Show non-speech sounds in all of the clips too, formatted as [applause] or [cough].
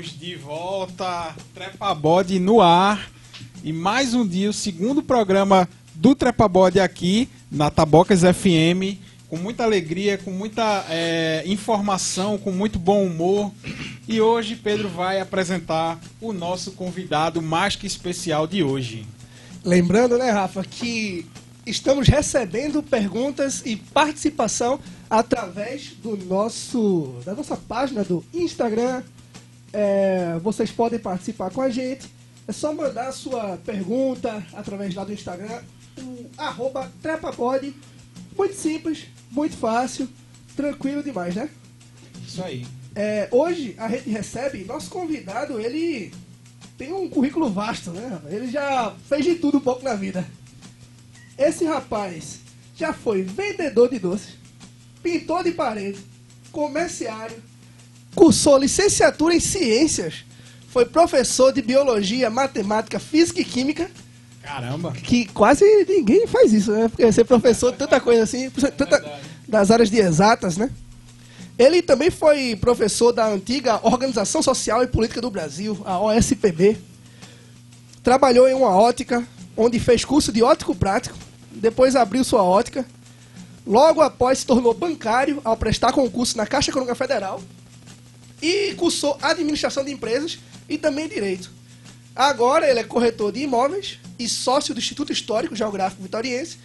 Estamos de volta, Trepa Bode no ar. E mais um dia, o segundo programa do Trepa Bode aqui na Tabocas FM, com muita alegria, com muita é, informação, com muito bom humor. E hoje Pedro vai apresentar o nosso convidado mais que especial de hoje. Lembrando, né, Rafa, que estamos recebendo perguntas e participação através do nosso da nossa página do Instagram. É, vocês podem participar com a gente. É só mandar a sua pergunta através lá do Instagram, o arroba trepapod. Muito simples, muito fácil, tranquilo demais, né? Isso aí. É, hoje a gente recebe nosso convidado, ele tem um currículo vasto, né? Ele já fez de tudo um pouco na vida. Esse rapaz já foi vendedor de doces, pintor de parede, comerciário, cursou licenciatura em ciências, foi professor de biologia, matemática, física e química. Caramba! Que quase ninguém faz isso, né? Porque ser professor de tanta coisa assim, tanta, das áreas de exatas, né? Ele também foi professor da antiga Organização Social e Política do Brasil, a OSPB. Trabalhou em uma ótica, onde fez curso de ótico prático, depois abriu sua ótica. Logo após se tornou bancário ao prestar concurso na Caixa Econômica Federal e cursou administração de empresas e também direito. Agora ele é corretor de imóveis e sócio do Instituto Histórico Geográfico Vitoriense,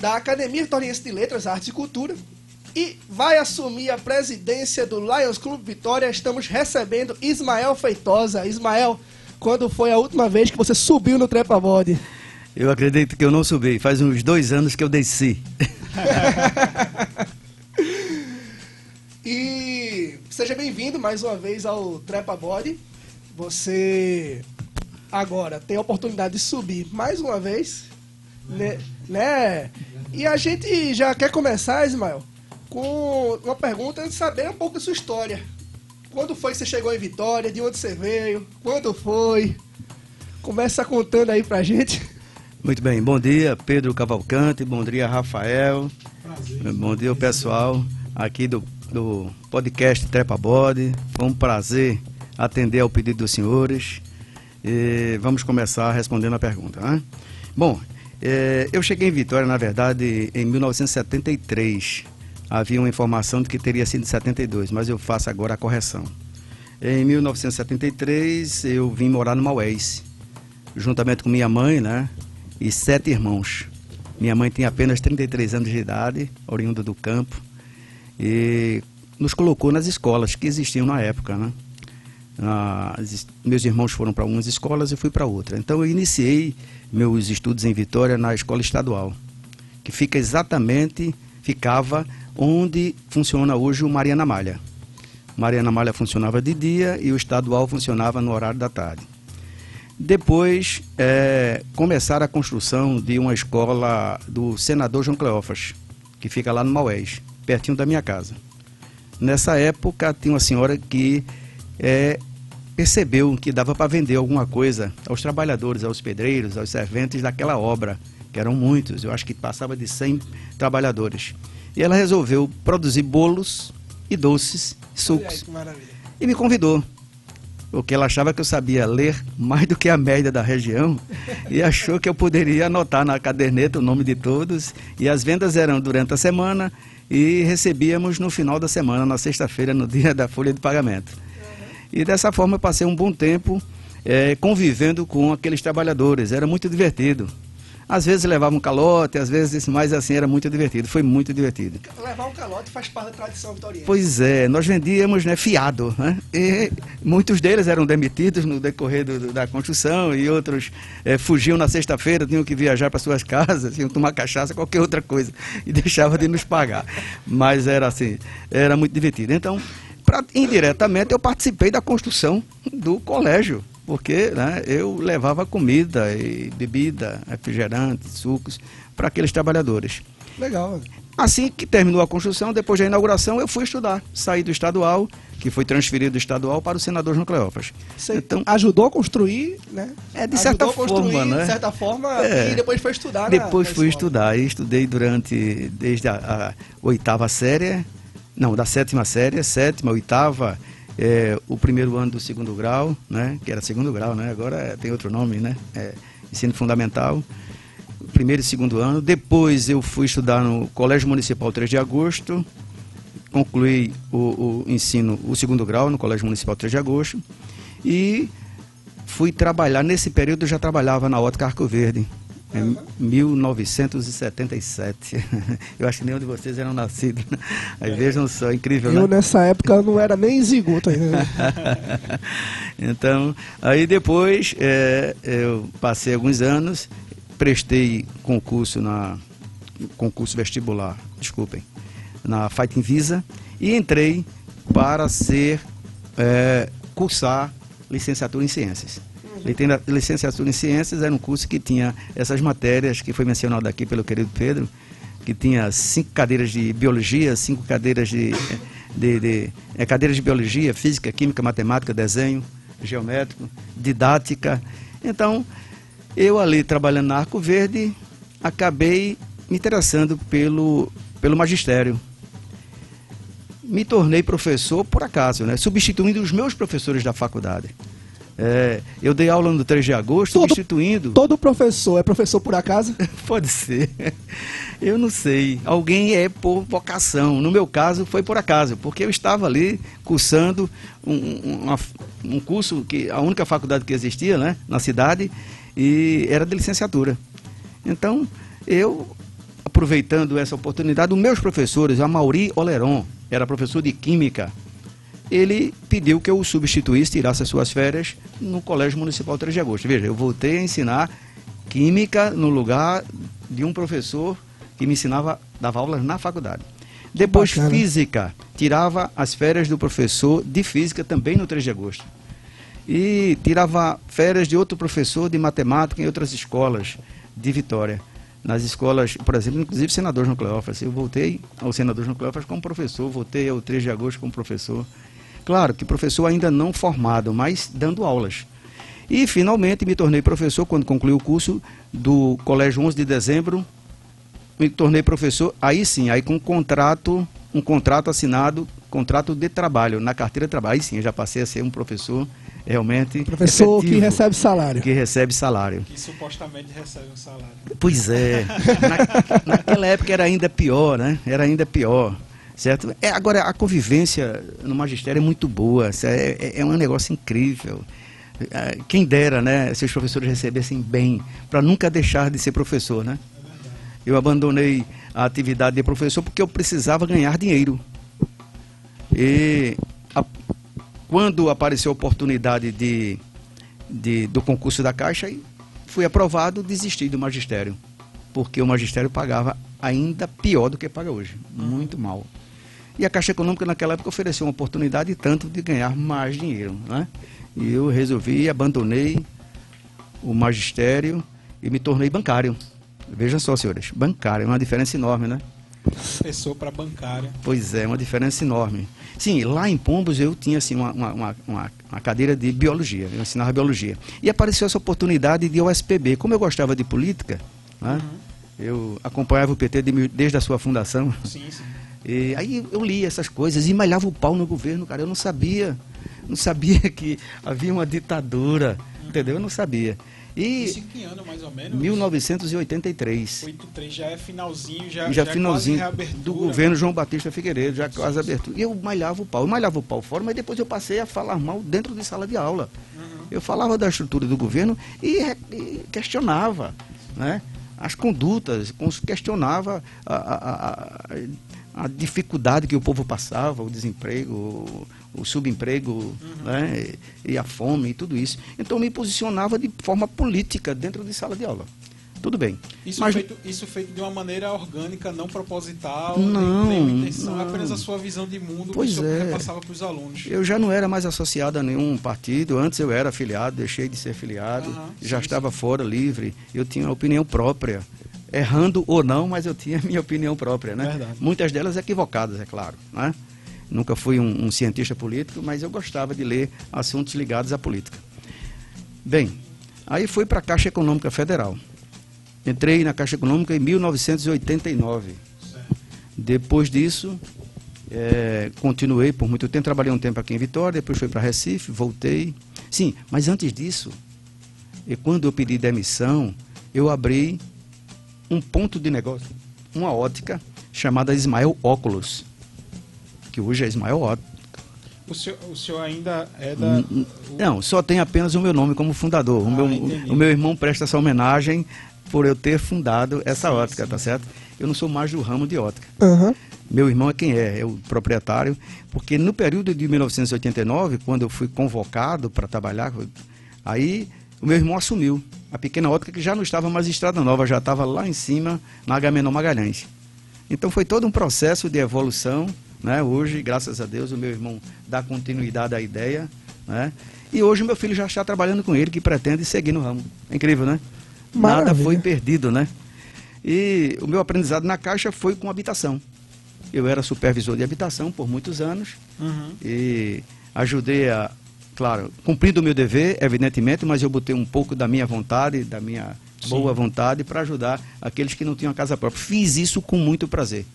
da Academia Vitoriense de Letras, Artes e Cultura e vai assumir a presidência do Lions Clube Vitória. Estamos recebendo Ismael Feitosa. Ismael, quando foi a última vez que você subiu no trepa bode? Eu acredito que eu não subi. Faz uns dois anos que eu desci. [laughs] [laughs] e seja bem-vindo mais uma vez ao Trepa Body. Você agora tem a oportunidade de subir mais uma vez, né? né? E a gente já quer começar, Ismael, com uma pergunta de saber um pouco da sua história. Quando foi que você chegou em Vitória? De onde você veio? Quando foi? Começa contando aí pra gente. Muito bem, bom dia Pedro Cavalcante, bom dia Rafael, prazer. bom dia o pessoal aqui do, do podcast Trepa Bode. Foi um prazer atender ao pedido dos senhores. E vamos começar respondendo a pergunta. Né? Bom, é, eu cheguei em Vitória, na verdade, em 1973 havia uma informação de que teria sido 72, mas eu faço agora a correção. Em 1973, eu vim morar no Maués, juntamente com minha mãe, né? E sete irmãos. Minha mãe tinha apenas 33 anos de idade, oriunda do campo, e nos colocou nas escolas que existiam na época, né? Ah, meus irmãos foram para algumas escolas e fui para outra. Então eu iniciei meus estudos em Vitória na escola estadual, que fica exatamente, ficava onde funciona hoje o Mariana Malha. Mariana Malha funcionava de dia e o estadual funcionava no horário da tarde. Depois, é, começaram a construção de uma escola do senador João Cleófas, que fica lá no Maués, pertinho da minha casa. Nessa época, tinha uma senhora que é, percebeu que dava para vender alguma coisa aos trabalhadores, aos pedreiros, aos serventes daquela obra, que eram muitos, eu acho que passava de 100 trabalhadores. E ela resolveu produzir bolos e doces, sucos. E me convidou. Porque ela achava que eu sabia ler mais do que a média da região [laughs] e achou que eu poderia anotar na caderneta o nome de todos. E as vendas eram durante a semana e recebíamos no final da semana, na sexta-feira, no dia da folha de pagamento. E dessa forma eu passei um bom tempo é, convivendo com aqueles trabalhadores. Era muito divertido. Às vezes levava um calote, às vezes, mas assim era muito divertido, foi muito divertido. Levar um calote faz parte da tradição vitoriana. Pois é, nós vendíamos né, fiado, né? E muitos deles eram demitidos no decorrer do, da construção e outros é, fugiam na sexta-feira, tinham que viajar para suas [laughs] casas, tinham que tomar cachaça, qualquer outra coisa, e deixava de nos pagar. Mas era assim, era muito divertido. Então, pra, indiretamente, eu participei da construção do colégio porque né, eu levava comida e bebida, refrigerantes, sucos para aqueles trabalhadores. Legal. Assim que terminou a construção, depois da inauguração, eu fui estudar. Saí do estadual, que foi transferido do estadual para o senador João Cleófas. Você então, ajudou a construir, né? É, de certa ajudou forma, né? De certa forma, é, e depois foi estudar. Depois na, fui estudar e estudei durante, desde a, a oitava série, não, da sétima série, sétima, oitava é, o primeiro ano do segundo grau, né? Que era segundo grau, né? Agora tem outro nome, né? É, ensino fundamental. Primeiro e segundo ano. Depois eu fui estudar no Colégio Municipal 3 de Agosto. Concluí o, o ensino, o segundo grau no Colégio Municipal 3 de Agosto. E fui trabalhar, nesse período eu já trabalhava na Ótica Arco Verde, em 1977. [laughs] Eu acho que nenhum de vocês eram nascidos. [laughs] Aí vejam só, incrível, Eu né? nessa época não era nem zigoto ainda. né? [laughs] então, aí depois é, eu passei alguns anos, prestei concurso na concurso vestibular, desculpem, na Fighting Visa e entrei para ser é, cursar licenciatura em ciências. Licenciatura em Ciências era um curso que tinha essas matérias que foi mencionado aqui pelo querido Pedro, que tinha cinco cadeiras de biologia, cinco cadeiras de, de, de- eh, cadeiras de biologia, física, química, matemática, desenho geométrico, didática. Então, eu ali trabalhando na Arco Verde, acabei me interessando pelo, pelo magistério. Me tornei professor por acaso, né? substituindo os meus professores da faculdade. É, eu dei aula no 3 de agosto, Todo- substituindo. Todo professor é professor por acaso? [laughs] Pode ser. Eu não sei. Alguém é por vocação. No meu caso, foi por acaso, porque eu estava ali cursando um, um- uma- um curso que a única faculdade que existia, né, na cidade, e era de licenciatura. Então, eu aproveitando essa oportunidade, os meus professores, a Mauri Oleron, era professor de química, ele pediu que eu o substituísse, tirasse as suas férias no Colégio Municipal 3 de Agosto. Veja, eu voltei a ensinar química no lugar de um professor que me ensinava, dava aulas na faculdade. Depois, bacana. física, tirava as férias do professor de física também no 3 de agosto. E tirava férias de outro professor de matemática em outras escolas de Vitória. Nas escolas, por exemplo, inclusive senador João Cleófas. Eu voltei ao senador João Cleófas como professor, voltei ao 3 de agosto como professor. Claro que professor ainda não formado, mas dando aulas. E finalmente me tornei professor quando concluí o curso do Colégio 11 de Dezembro. Me tornei professor, aí sim, aí com um contrato, um contrato assinado, contrato de trabalho, na carteira de trabalho. Aí sim, eu já passei a ser um professor realmente Professor que efetivo, recebe salário. que recebe salário. Que supostamente recebe um salário. Pois é. [laughs] Na- naquela época era ainda pior, né? Era ainda pior. Certo? É, agora, a convivência no magistério é muito boa. É, é, é um negócio incrível. Ah, Quem dera, né? Se os professores recebessem bem, para nunca deixar de ser professor, né? Eu abandonei a atividade de professor porque eu precisava ganhar dinheiro. E a- quando apareceu a oportunidade de, de- do concurso da Caixa, fui aprovado, desisti do magistério. Porque o magistério pagava ainda pior do que paga hoje. Muito mal. E a Caixa Econômica naquela época ofereceu uma oportunidade tanto de ganhar mais dinheiro. Né? E eu resolvi, abandonei o magistério e me tornei bancário. Veja só, senhores, bancário é uma diferença enorme, né? Professor para bancária. Pois é, uma diferença enorme. Sim, lá em Pombos eu tinha assim, uma, uma, uma- uma- cadeira de biologia, eu ensinava biologia. E apareceu essa oportunidade de USPB. Como eu gostava de política, né, eu acompanhava o PT de desde a sua fundação. Sim, sim. E aí eu li essas coisas e malhava o pau no governo, cara. Eu não sabia. Não sabia [laughs] que havia uma ditadura. Entendeu? Eu não sabia. E Isso em que ano, mais ou menos? 1983. 83 já é finalzinho, já, já já é finalzinho do governo João Batista Figueiredo, já quase abertura. E eu malhava o pau, eu malhava o pau fora, mas depois eu passei a falar mal dentro de sala de aula. Eu falava da estrutura do governo e, e questionava né, as condutas, questionava a, a- a- a dificuldade que o povo passava, o desemprego, o, o subemprego né, e a fome e tudo isso. Então me posicionava de forma política dentro de sala de aula. Tudo bem. Isso, Mas- feito, isso feito de uma maneira orgânica, não proposital, Não, nem, nenhuma intenção, não. apenas a sua visão de mundo Pois que é. repassava para os alunos. Eu já não era mais associado a nenhum partido. Antes eu era afiliado, deixei de ser afiliado, Aham, já sim, estava fora, livre. Eu tinha opinião própria. Errando ou não, mas eu tinha minha opinião própria, né? Verdade. Muitas delas equivocadas, é claro. Né? Nunca fui um, um cientista político, mas eu gostava de ler assuntos ligados à política. Bem, aí fui para a Caixa Econômica Federal. Entrei na Caixa Econômica em 1989. Certo. Depois disso, É, continuei por muito tempo, trabalhei um tempo aqui em Vitória, depois fui para Recife, voltei. Sim, mas antes disso, e quando eu pedi demissão, eu abri um ponto de negócio, uma ótica chamada Ismael Óculos, que hoje é Ismael Óculos. O senhor, o senhor ainda é da. Não, só tem apenas o meu nome como fundador. o, Ah, meu, entendi. o meu irmão presta essa homenagem por eu ter fundado essa ótica, tá certo? Eu não sou mais do ramo de ótica. Aham. Meu irmão é quem é, é o proprietário, porque no período de 1989, quando eu fui convocado para trabalhar, aí o meu irmão assumiu a pequena ótica que já não estava mais em Estrada Nova, já estava lá em cima, na Agamenon Magalhães. Então foi todo um processo de evolução, né? Hoje, graças a Deus, o meu irmão dá continuidade à ideia, né? E hoje o meu filho já está trabalhando com ele, que pretende seguir no ramo. É incrível, né? Nada Maravilha. foi perdido, né? E o meu aprendizado na Caixa foi com habitação. Eu era supervisor de habitação por muitos anos Uhum. e ajudei a, claro, cumprindo o meu dever, evidentemente, mas eu botei um pouco da minha vontade, da minha Sim. boa vontade para ajudar aqueles que não tinham casa própria. Fiz isso com muito prazer.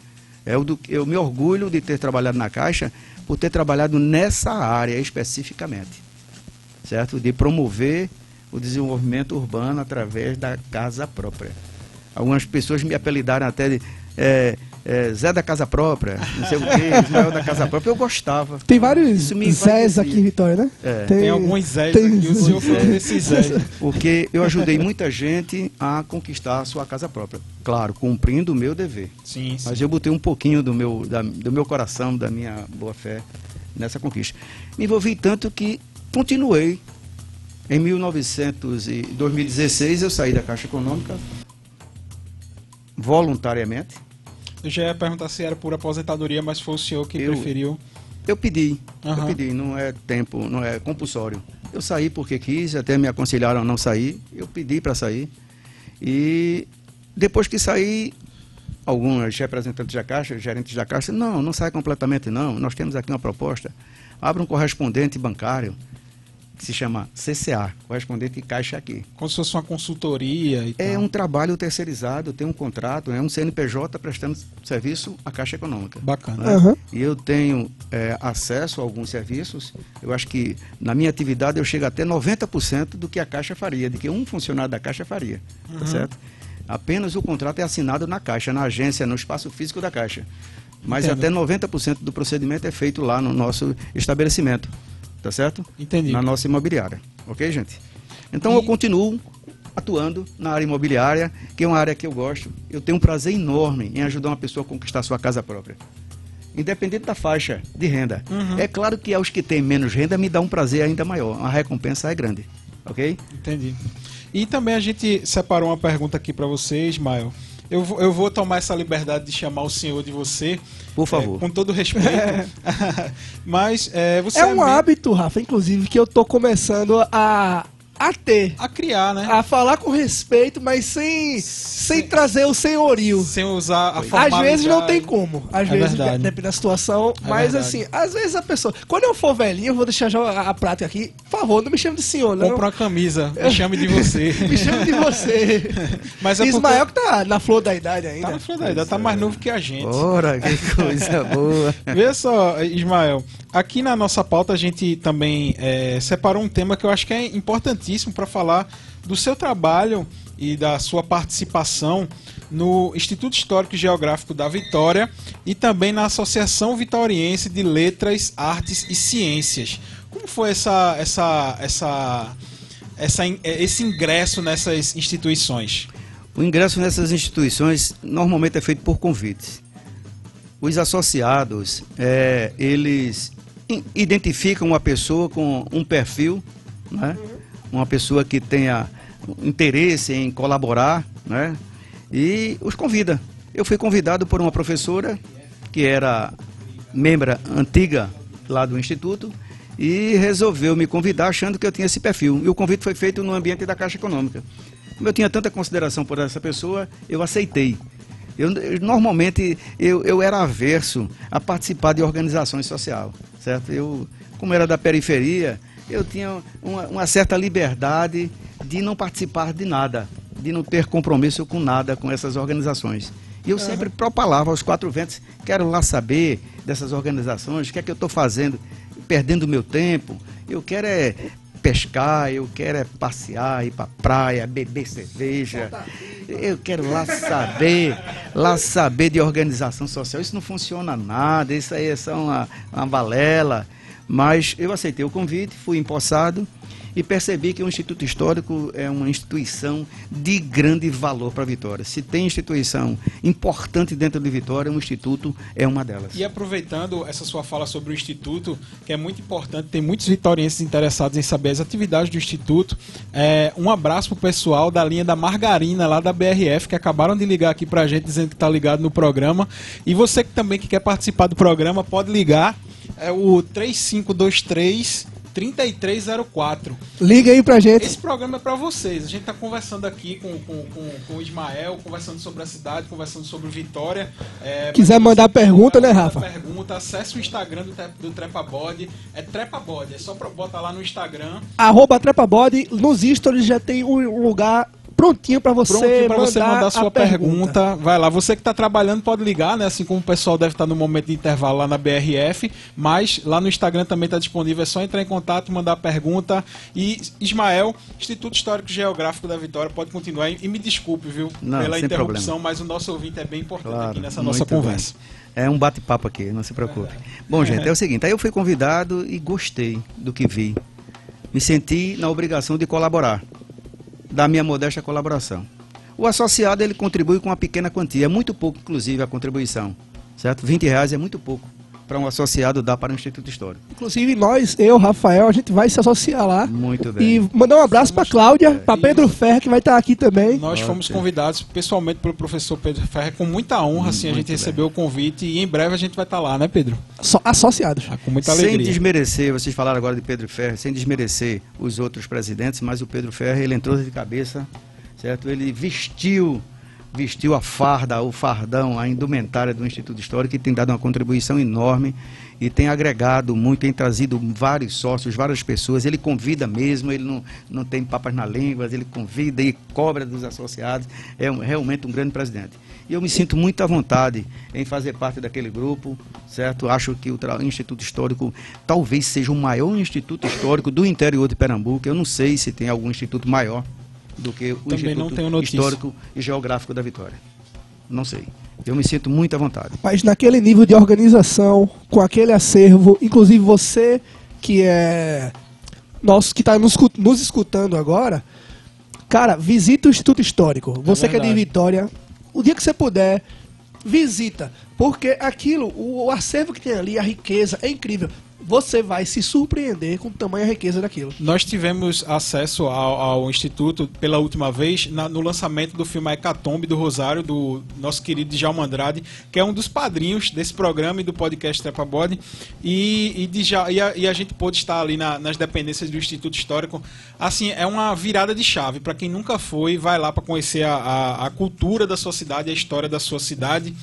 É o do, eu me orgulho de ter trabalhado na Caixa por ter trabalhado nessa área especificamente, certo? De promover o desenvolvimento urbano através da casa própria. Algumas pessoas me apelidaram até de é, é, Zé da Casa Própria, não sei o quê, Ismael da Casa Própria. Eu gostava. Tem vários Isso me Zés aqui em Vitória, né? É. Tem alguns Zés tem- aqui, o senhor foi um desses Zés. Porque eu ajudei muita gente a conquistar a sua casa própria. Claro, cumprindo o meu dever. Sim, sim. Mas eu botei um pouquinho do meu, da- do meu coração, da minha boa fé nessa conquista. Me envolvi tanto que continuei. Em 1900 e 2016 eu saí da Caixa Econômica voluntariamente. Eu já ia perguntar se era por aposentadoria, mas foi o senhor que Eu- preferiu. Eu pedi, Aham. eu pedi, não é tempo, não é compulsório. Eu saí porque quis, até me aconselharam a não sair, eu pedi para sair. E depois que saí, alguns representantes da Caixa, gerentes da Caixa, não, não sai completamente não, nós temos aqui uma proposta. Abra um correspondente bancário, que se chama CCA, correspondente Caixa aqui. Como se fosse uma consultoria e É tal. um trabalho terceirizado, tem um contrato, é um CNPJ prestando serviço à Caixa Econômica. Bacana. né? Aham. E eu tenho é, acesso a alguns serviços. Eu acho que na minha atividade eu chego até 90% do que a Caixa faria, de que um funcionário da Caixa faria. Tá certo? Apenas o contrato é assinado na Caixa, na agência, no espaço físico da Caixa. Mas Entendo. até 90% do procedimento é feito lá no nosso estabelecimento. Tá certo? Entendi. Na nossa imobiliária. Ok, gente? Então E- eu continuo atuando na área imobiliária, que é uma área que eu gosto. Eu tenho um prazer enorme em ajudar uma pessoa a conquistar sua casa própria. Independente da faixa de renda. Uhum. É claro que aos que têm menos renda me dá um prazer ainda maior. A recompensa é grande. Ok? Entendi. E também a gente separou uma pergunta aqui para você, Ismael. Eu, vou- eu vou tomar essa liberdade de chamar o senhor de você. Por favor. é, com todo respeito. [laughs] Mas é, você É um meio- hábito, Rafa, inclusive, que eu tô começando a, a ter. a criar, né? A falar com respeito, mas sem, sem trazer o senhorio. Sem usar a Às formalidade. vezes não tem como. Às É vezes verdade. depende da situação. É mas verdade. assim, às vezes a pessoa. Quando eu for velhinho, eu vou deixar já a, a prática aqui. Por favor, não me chame de senhor, não. Compra uma camisa, me chame de você. [laughs] Me chame de você. [laughs] Mas é Ismael porque que tá na flor da idade ainda. tá na flor da idade, tá mais novo que a gente. Ora, que coisa [laughs] boa. Vê só, Ismael, aqui na nossa pauta a gente também é, separou um tema que eu acho que é importantíssimo para falar do seu trabalho e da sua participação no Instituto Histórico e Geográfico da Vitória e também na Associação Vitoriense de Letras, Artes e Ciências. Como foi essa, essa, essa, essa, eh, esse ingresso nessas instituições? O ingresso nessas instituições normalmente é feito por convites. Os associados, é, eles identificam uma pessoa com um perfil, né? Uma pessoa que tenha interesse em colaborar, né? e os convida. Eu fui convidado por uma professora que era membra antiga lá do Instituto e resolveu me convidar achando que eu tinha esse perfil. E o convite foi feito no ambiente da Caixa Econômica. Como eu tinha tanta consideração por essa pessoa, eu aceitei. Eu, normalmente eu, eu era averso a participar de organizações sociais, certo? Eu, como era da periferia, eu tinha uma, uma certa liberdade de não participar de nada, de não ter compromisso com nada com essas organizações. E eu sempre propalava aos quatro ventos, quero lá saber dessas organizações, o que é que eu estou fazendo, perdendo meu tempo. Eu quero é pescar, eu quero é passear, ir pra praia, beber cerveja. Eu quero lá saber, lá saber de organização social. Isso não funciona nada, isso aí é só uma, uma balela. Mas eu aceitei o convite, fui empossado e percebi que o Instituto Histórico é uma instituição de grande valor para Vitória. Se tem instituição importante dentro de Vitória, o Instituto é uma delas. E aproveitando essa sua fala sobre o Instituto, que é muito importante, tem muitos vitorienses interessados em saber as atividades do Instituto. É, um abraço pro pessoal da linha da Margarina, lá da BRF, que acabaram de ligar aqui para a gente, dizendo que está ligado no programa. E você que também que quer participar do programa, pode ligar. É o 3523 3304. Liga aí pra gente. Esse programa é para vocês. A gente está conversando aqui com, com, com, com, o Ismael, conversando sobre a cidade, conversando sobre Vitória. É, Quiser mandar pergunta, né, Rafa? Pergunta, acesse o Instagram do, do Trepabode. É Trepabode, é só pra botar lá no Instagram. Arroba Trepabode. Nos stories já tem um lugar prontinho para você, prontinho mandar você mandar a sua pergunta. pergunta. Vai lá, você que está trabalhando pode ligar, né? Assim como o pessoal deve estar no momento de intervalo lá na BRF, mas lá no Instagram também está disponível. É só entrar em contato, mandar a pergunta. E Ismael, Instituto Histórico Geográfico da Vitória, pode continuar. E me desculpe, viu, não, pela interrupção, problema. mas o nosso ouvinte é bem importante claro, aqui nessa nossa conversa. Bem. É um bate-papo aqui, não se preocupe. Bom, gente, é o seguinte, aí eu fui convidado e gostei do que vi. Me senti na obrigação de colaborar da minha modesta colaboração. O associado ele contribui com uma pequena quantia, é muito pouco, inclusive, a contribuição, certo? 20 reais é muito pouco para um associado dar para o Instituto Histórico. Inclusive nós, eu, Rafael, a gente vai se associar lá. Muito bem. E mandar um abraço para Cláudia, é, para Pedro Ferre, que vai estar aqui também. Nós fomos convidados pessoalmente pelo professor Pedro Ferre com muita honra, assim, a gente bem. recebeu o convite e em breve a gente vai estar lá, né, Pedro? So, associados. Ah, com muita alegria. Sem desmerecer, vocês falaram agora de Pedro Ferre, sem desmerecer os outros presidentes, mas o Pedro Ferre, ele entrou de cabeça, certo? Ele vestiu vestiu a farda, o fardão, a indumentária do Instituto Histórico e tem dado uma contribuição enorme e tem agregado muito, tem trazido vários sócios, várias pessoas. Ele convida mesmo, ele não, não tem papas na língua, ele convida e cobra dos associados. É um, realmente um grande presidente. E eu me sinto muito à vontade em fazer parte daquele grupo, certo? Acho que o Instituto Histórico talvez seja o maior instituto histórico do interior de Pernambuco. Eu não sei se tem algum instituto maior do que o Também Instituto Histórico e Geográfico da Vitória. Não sei. Eu me sinto muito à vontade. Mas naquele nível de organização, com aquele acervo, inclusive você que é nosso que está nos, nos, escutando agora, cara, visita o Instituto Histórico. É você é que é de Vitória, o dia que você puder, visita, porque aquilo, o, o acervo que tem ali, a riqueza é incrível você vai se surpreender com o tamanho e a riqueza daquilo. Nós tivemos acesso ao, ao Instituto pela última vez na, no lançamento do filme Hecatombe do Rosário, do nosso querido Djalma Andrade, que é um dos padrinhos desse programa e do podcast Trepa Body. E, e, e, a, e a gente pôde estar ali na, nas dependências do Instituto Histórico. Assim, é uma virada de chave. Para quem nunca foi, vai lá para conhecer a, a, a cultura da sua cidade, a história da sua cidade.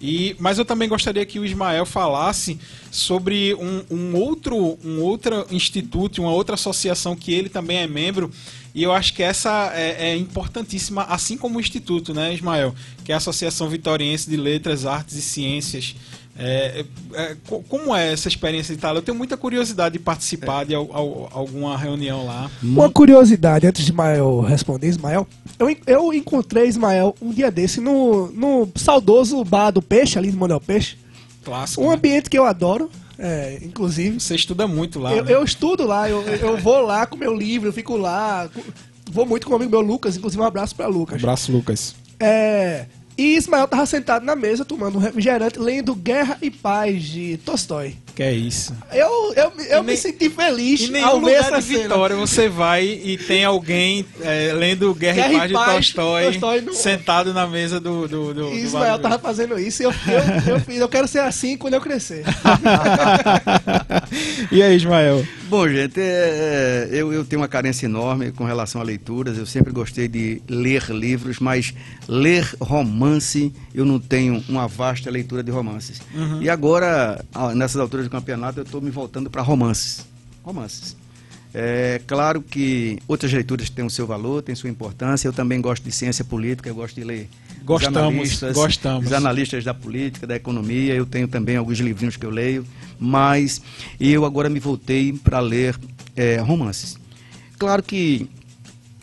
E, mas eu também gostaria que o Ismael falasse sobre um, um, outro, um outro instituto, uma outra associação que ele também é membro. E eu acho que essa é, é importantíssima, assim como o Instituto, né, Ismael? Que é a Associação Vitoriense de Letras, Artes e Ciências. É, é, como é essa experiência de Itália? Eu tenho muita curiosidade de participar de al, al, alguma reunião lá. Uma curiosidade, antes de Ismael responder, Ismael, eu, eu encontrei Ismael um dia desse no, no saudoso bar do Peixe, ali no Manuel Peixe. Clássico. Um né? ambiente que eu adoro. É, inclusive. Você estuda muito lá. Eu, né? eu estudo lá, eu, eu vou lá com meu livro, eu fico lá. Vou muito com o amigo meu Lucas, inclusive um abraço para Lucas. Um abraço, Lucas. É, e Ismael tava sentado na mesa tomando um refrigerante, lendo Guerra e Paz de Tolstói. Que é isso. Eu, eu, eu me senti feliz em nenhum ao ver essa de Vitória você vai e tem alguém é, lendo Guerra, Guerra, e Paz, de Tolstói, Tolstói no... sentado na mesa do. do, do Ismael do tava fazendo isso e eu, eu, eu, eu, quero ser assim quando eu crescer. [laughs] e aí, Ismael? Bom, gente, é, é, eu, eu tenho uma carência enorme com relação a leituras. Eu sempre gostei de ler livros, mas ler romance, eu não tenho uma vasta leitura de romances. Uhum. E agora, nessas alturas do campeonato, eu estou me voltando para romances. Romances. É claro que outras leituras têm o seu valor, têm sua importância. Eu também gosto de ciência política, eu gosto de ler Gostamos, os analistas, gostamos. Os analistas da política, da economia. Eu tenho também alguns livrinhos que eu leio, mas eu agora me voltei para ler é, romances. Claro que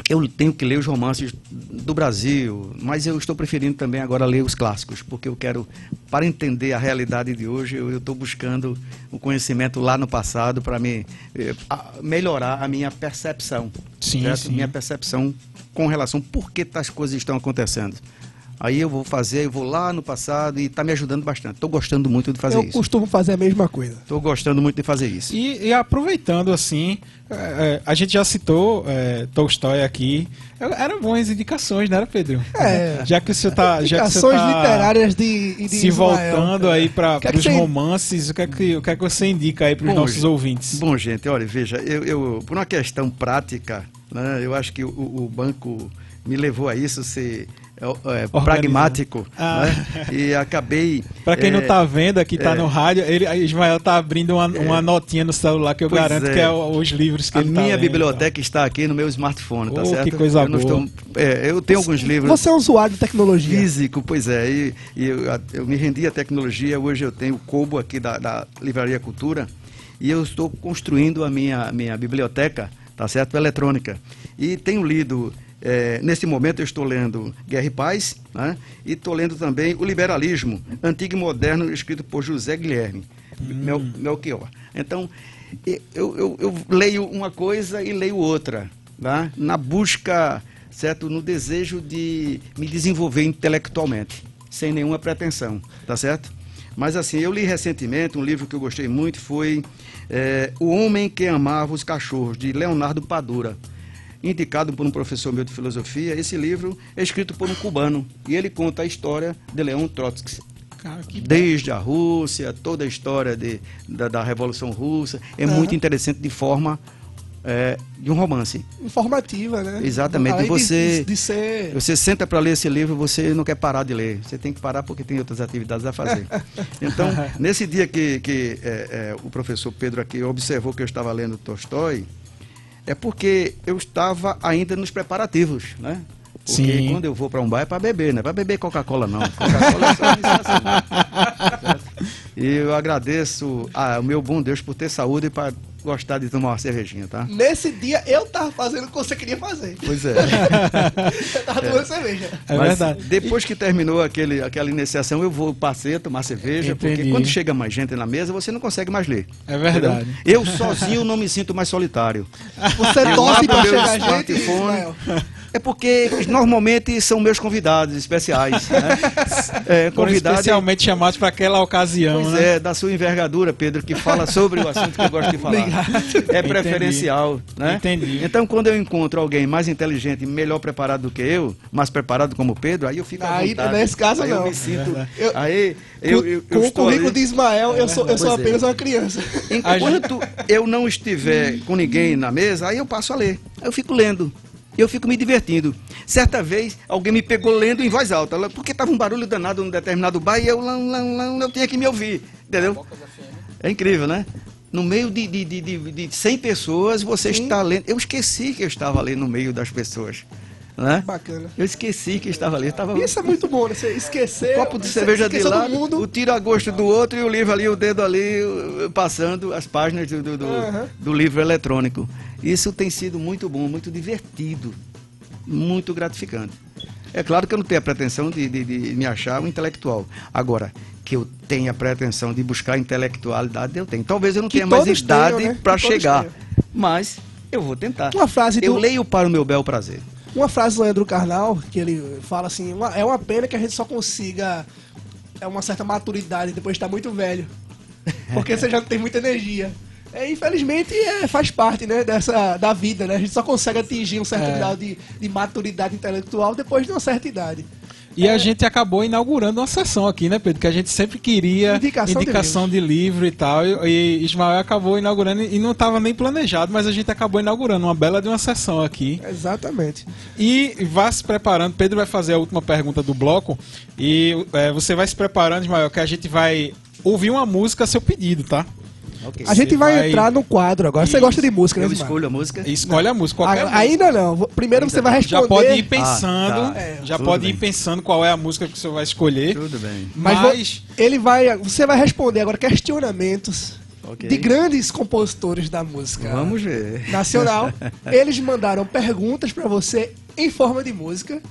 eu tenho que ler os romances do Brasil, mas eu estou preferindo também agora ler os clássicos, porque eu quero, para entender a realidade de hoje, eu estou buscando o conhecimento lá no passado para me eh, melhorar a minha percepção. Sim, certo? sim. Minha percepção com relação por que tais coisas estão acontecendo. Aí eu vou fazer, eu vou lá no passado e está me ajudando bastante. Estou gostando muito de fazer Eu isso. costumo fazer a mesma coisa. Estou gostando muito de fazer isso. E, e aproveitando assim, é, é, a gente já citou é, Tolstói aqui. Eram boas indicações, não era, Pedro? É. Já que o senhor tá, já que o Indicações tá literárias de, de se Ismael. voltando aí para O que é os você- romances, o que, é que, o que é que você indica aí para os nossos gente, ouvintes? Bom, gente, olha, veja, eu, eu- por uma questão prática, né, eu acho que o, o banco me levou a isso, ser é, é, pragmático, Ah. né, e acabei... [laughs] Para quem não é, tá vendo aqui, tá é. no rádio, ele, a Ismael tá abrindo uma, uma notinha no celular que eu garanto é. que é os livros que A ele tá minha lendo, biblioteca está aqui no meu smartphone, tá Oh, certo? que coisa eu não boa. estou- é, eu tenho alguns livros... Você é um usuário de tecnologia. Físico, pois é. E, e eu, eu me rendi à tecnologia. Hoje eu tenho o Kobo aqui da, da Livraria Cultura e eu estou construindo a minha, minha biblioteca, tá certo? Eletrônica. E tenho lido. Eh, nesse momento eu estou lendo Guerra e Paz né? e estou lendo também O Liberalismo, Antigo e Moderno, escrito por José Guilherme Mel, Melchior. Então, eu, eu, eu leio uma coisa e leio outra, tá? na busca certo? No desejo de me desenvolver intelectualmente, sem nenhuma pretensão, tá certo? Mas assim, eu li recentemente um livro que eu gostei muito, foi eh, O Homem que Amava os Cachorros, de Leonardo Padura. Indicado por um professor meu de filosofia, esse livro é escrito por um cubano e ele conta a história de Leon Trotsky. Cara, Desde a Rússia, toda a história de, da, da Revolução Russa. É muito interessante de forma eh, de um romance. Informativa, né? Exatamente. Além Você- De, de ser. Você senta para ler esse livro, você não quer parar de ler. Você tem que parar porque tem outras atividades a fazer. [laughs] Então, [laughs] nesse dia que, que é, é, o professor Pedro aqui observou que eu estava lendo Tolstói, é porque eu estava ainda nos preparativos, né? Porque Sim. quando eu vou para um bar é para beber, não é para beber Coca-Cola não. [laughs] Coca-Cola é só. Certo? E eu agradeço ao meu bom Deus por ter saúde e para gostar de tomar uma cervejinha, tá? Nesse dia eu tava fazendo o que você queria fazer. Pois é. [laughs] Eu tava tomando cerveja. É Mas verdade. Depois que terminou aquele, aquela iniciação, eu vou passeio tomar cerveja, Entendi. porque quando chega mais gente na mesa, você não consegue mais ler. É verdade. entendeu? Eu sozinho não me sinto mais solitário. Você Eu torce pra chegar gente, smartphone. É porque normalmente são meus convidados especiais. Né? [laughs] É, convidados. especialmente chamados para aquela ocasião, Pois né? é, da sua envergadura, Pedro, que fala sobre o assunto que eu gosto de falar. É Entendi. preferencial, né? Entendi. Então, quando eu encontro alguém mais inteligente e melhor preparado do que eu, mais preparado como o Pedro, aí eu fico à Aí, vontade. nesse caso, aí eu não. me sinto... Eu- aí eu, eu, eu com o currículo ali- de Ismael, eu sou, eu sou Pois é. apenas uma criança. Enquanto eu não estiver com ninguém na mesa, aí eu passo a ler. Aí eu fico lendo. Eu fico me divertindo. Certa vez, alguém me pegou lendo em voz alta, lá- porque estava um barulho danado num determinado bar e eu, lá, lá, lá, eu tinha que me ouvir. Entendeu? É incrível, né? No meio de, de, de, de, de 100 pessoas, você está lendo. Eu esqueci que eu estava ali no meio das pessoas. Né? Bacana. Eu esqueci que estava ali. Estava Isso é muito bom, né? Você esquecer. copo de cerveja de mundo. o tiro a gosto do outro e o livro ali, o dedo ali, uh, passando as páginas do, do, do- Aham. do livro eletrônico. Isso tem sido muito bom, muito divertido, muito gratificante. É claro que eu não tenho a pretensão de, de- de me achar um intelectual. Agora, que eu tenha a pretensão de buscar intelectualidade, eu tenho. Talvez eu não Que tenha mais idade né? para chegar, tenham. mas eu vou tentar. Uma frase Eu do- leio para o meu bel prazer. Uma frase do Leandro Carnal, que ele fala assim: "Uma- é uma pena que a gente só consiga é uma certa maturidade depois de estar muito velho. Porque você já não tem muita energia. É, infelizmente é, faz parte né, dessa, da vida, né? A gente só consegue atingir um certo É. grau de, de maturidade intelectual depois de uma certa idade. E a gente acabou inaugurando uma sessão aqui, né, Pedro? Que a gente sempre queria Indicação de indicação de, livro e tal. E, e Ismael acabou inaugurando e não estava nem planejado, mas a gente acabou inaugurando uma bela de uma sessão aqui. Exatamente. E vá se preparando. Pedro vai fazer a última pergunta do bloco. E é, você vai se preparando, Ismael, que a gente vai ouvir uma música a seu pedido, tá? Ok. A gente vai, vai- entrar no quadro agora. Você Isso. gosta de música, né, Eu escolho a música. Escolhe a música. Qualquer música. Ainda não. Primeiro você vai responder. Já pode ir pensando. Ah, tá. É, já tudo pode ir bem. pensando qual é a música que você vai escolher. Tudo bem. Mas, Mas, ele vai, você vai responder agora questionamentos Ok. de grandes compositores da música Vamos ver. nacional. [laughs] Eles mandaram perguntas pra você em forma de música.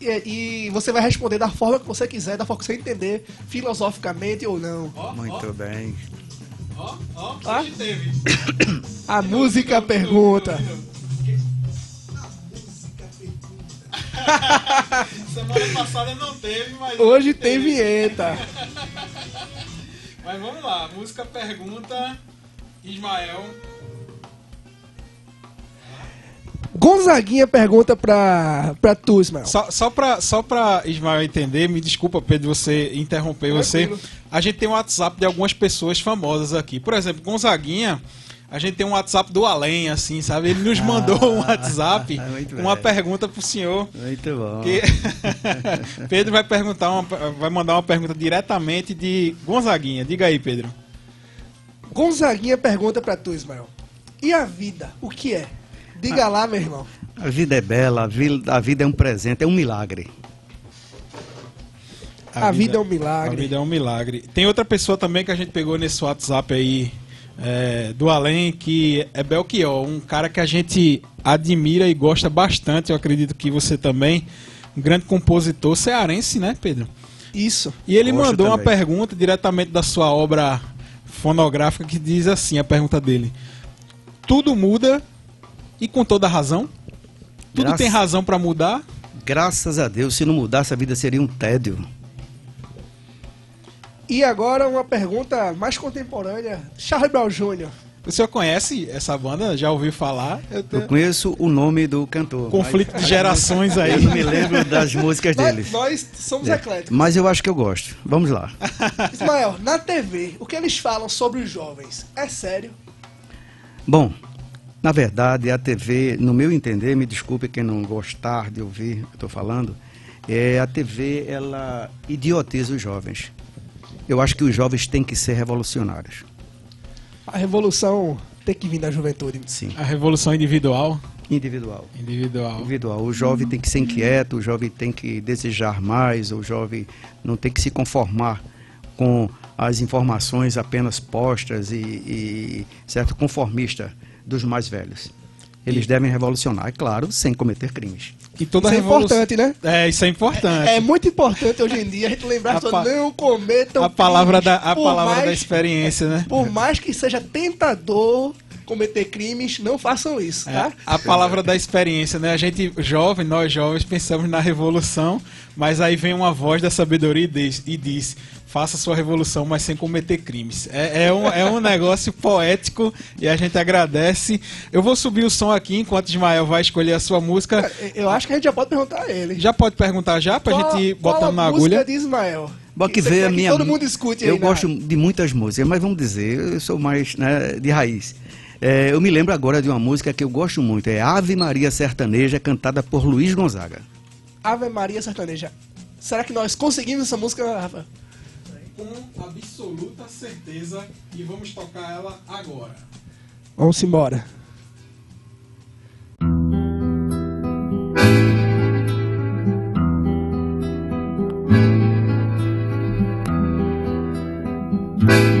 E, e você vai responder da forma que você quiser, da forma que você entender, filosoficamente ou não. Muito bem. Ó, ó, Ah? hoje teve. A música pergunta. Semana passada não teve, mas Hoje tem vinheta. Mas vamos lá, música pergunta Ismael. Gonzaguinha pergunta pra, pra tu, Ismael. Só, só, pra, só pra Ismael entender, me desculpa, Pedro, você interromper você. A gente tem um WhatsApp de algumas pessoas famosas aqui. Por exemplo, Gonzaguinha, a gente tem um WhatsApp do Além, assim, sabe? Ele nos mandou um WhatsApp [laughs] uma bem. pergunta pro senhor. Muito bom. Que [laughs] Pedro vai perguntar uma, vai mandar uma pergunta diretamente de Gonzaguinha. Diga aí, Pedro. Gonzaguinha pergunta pra tu, Ismael. E a vida, o que é? Diga lá, meu irmão. A vida é bela, a vida, a vida é um presente, é um milagre. A vida é um milagre. A vida é um milagre. Tem outra pessoa também que a gente pegou nesse WhatsApp aí, é, do além, que é Belchior, um cara que a gente admira e gosta bastante, eu acredito que você também, um grande compositor cearense, né, Pedro? Isso. E ele Gosto mandou uma também. pergunta diretamente da sua obra fonográfica que diz assim, a pergunta dele. Tudo muda e com toda razão? Tudo Graças- tem razão pra mudar? Graças a Deus, se não mudasse a vida seria um tédio. E agora uma pergunta mais contemporânea. Charlie Brown Jr. O senhor conhece essa banda? Já ouviu falar? Eu Eu tenho... conheço o nome do cantor. Conflito mas- de gerações aí. Eu não me lembro das músicas Nós, deles. nós somos É, ecléticos. Mas eu acho que eu gosto. Vamos lá. [laughs] Ismael, na TV, o que eles falam sobre os jovens é sério? Bom, na verdade, a TV, no meu entender, me desculpe quem não gostar de ouvir o que eu estou falando, é, a TV, ela idiotiza os jovens. Eu acho que os jovens têm que ser revolucionários. A revolução tem que vir da juventude. Sim. A revolução individual. Individual. Individual. Individual. O jovem tem que ser inquieto, o jovem tem que desejar mais, o jovem não tem que se conformar com as informações apenas postas e, e certo conformista dos mais velhos. Eles devem revolucionar, é claro, sem cometer crimes. E toda Isso é revolu- importante, né? É, isso é importante. É muito importante hoje em dia a gente lembrar A só pa- não cometam a palavra crimes. da, a palavra da mais- experiência, né? Por mais que seja tentador cometer crimes, não façam isso, É, tá? a palavra da experiência, né? A gente, jovem, nós jovens, pensamos na revolução, mas aí vem uma voz da sabedoria e diz, e diz faça sua revolução, mas sem cometer crimes. É, é um, é um negócio poético e a gente agradece. Eu vou subir o som aqui enquanto Ismael vai escolher a sua música. Eu acho que a gente já pode perguntar a ele. Já pode perguntar já, pra Qual- gente ir qual botando a na música agulha? de Ismael. Bom, que veio quer a que minha. todo mundo escute aí Eu na- gosto de muitas músicas, mas vamos dizer, eu sou mais né, de raiz. É, eu me lembro agora de uma música que eu gosto muito, é Ave Maria Sertaneja, cantada por Luiz Gonzaga. Ave Maria Sertaneja. Será que nós conseguimos essa música, Rafa? Com absoluta certeza e vamos tocar ela agora. Vamos embora. Quando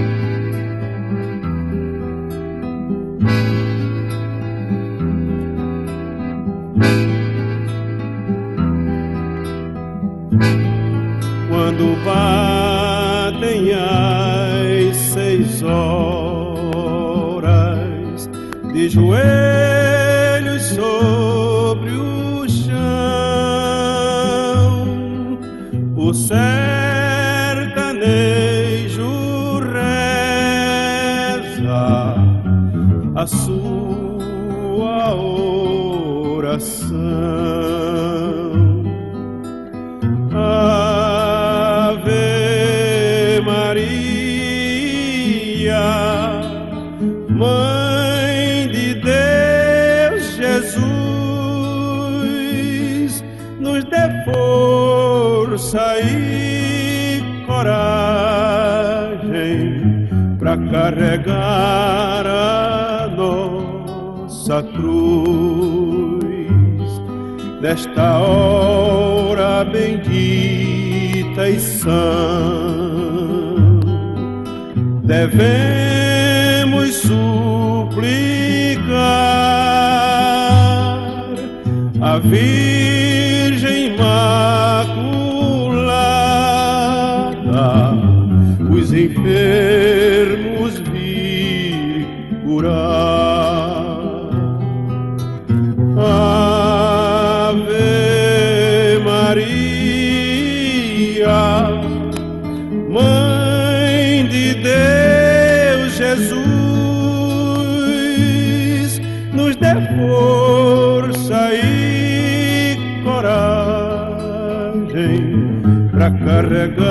para carregar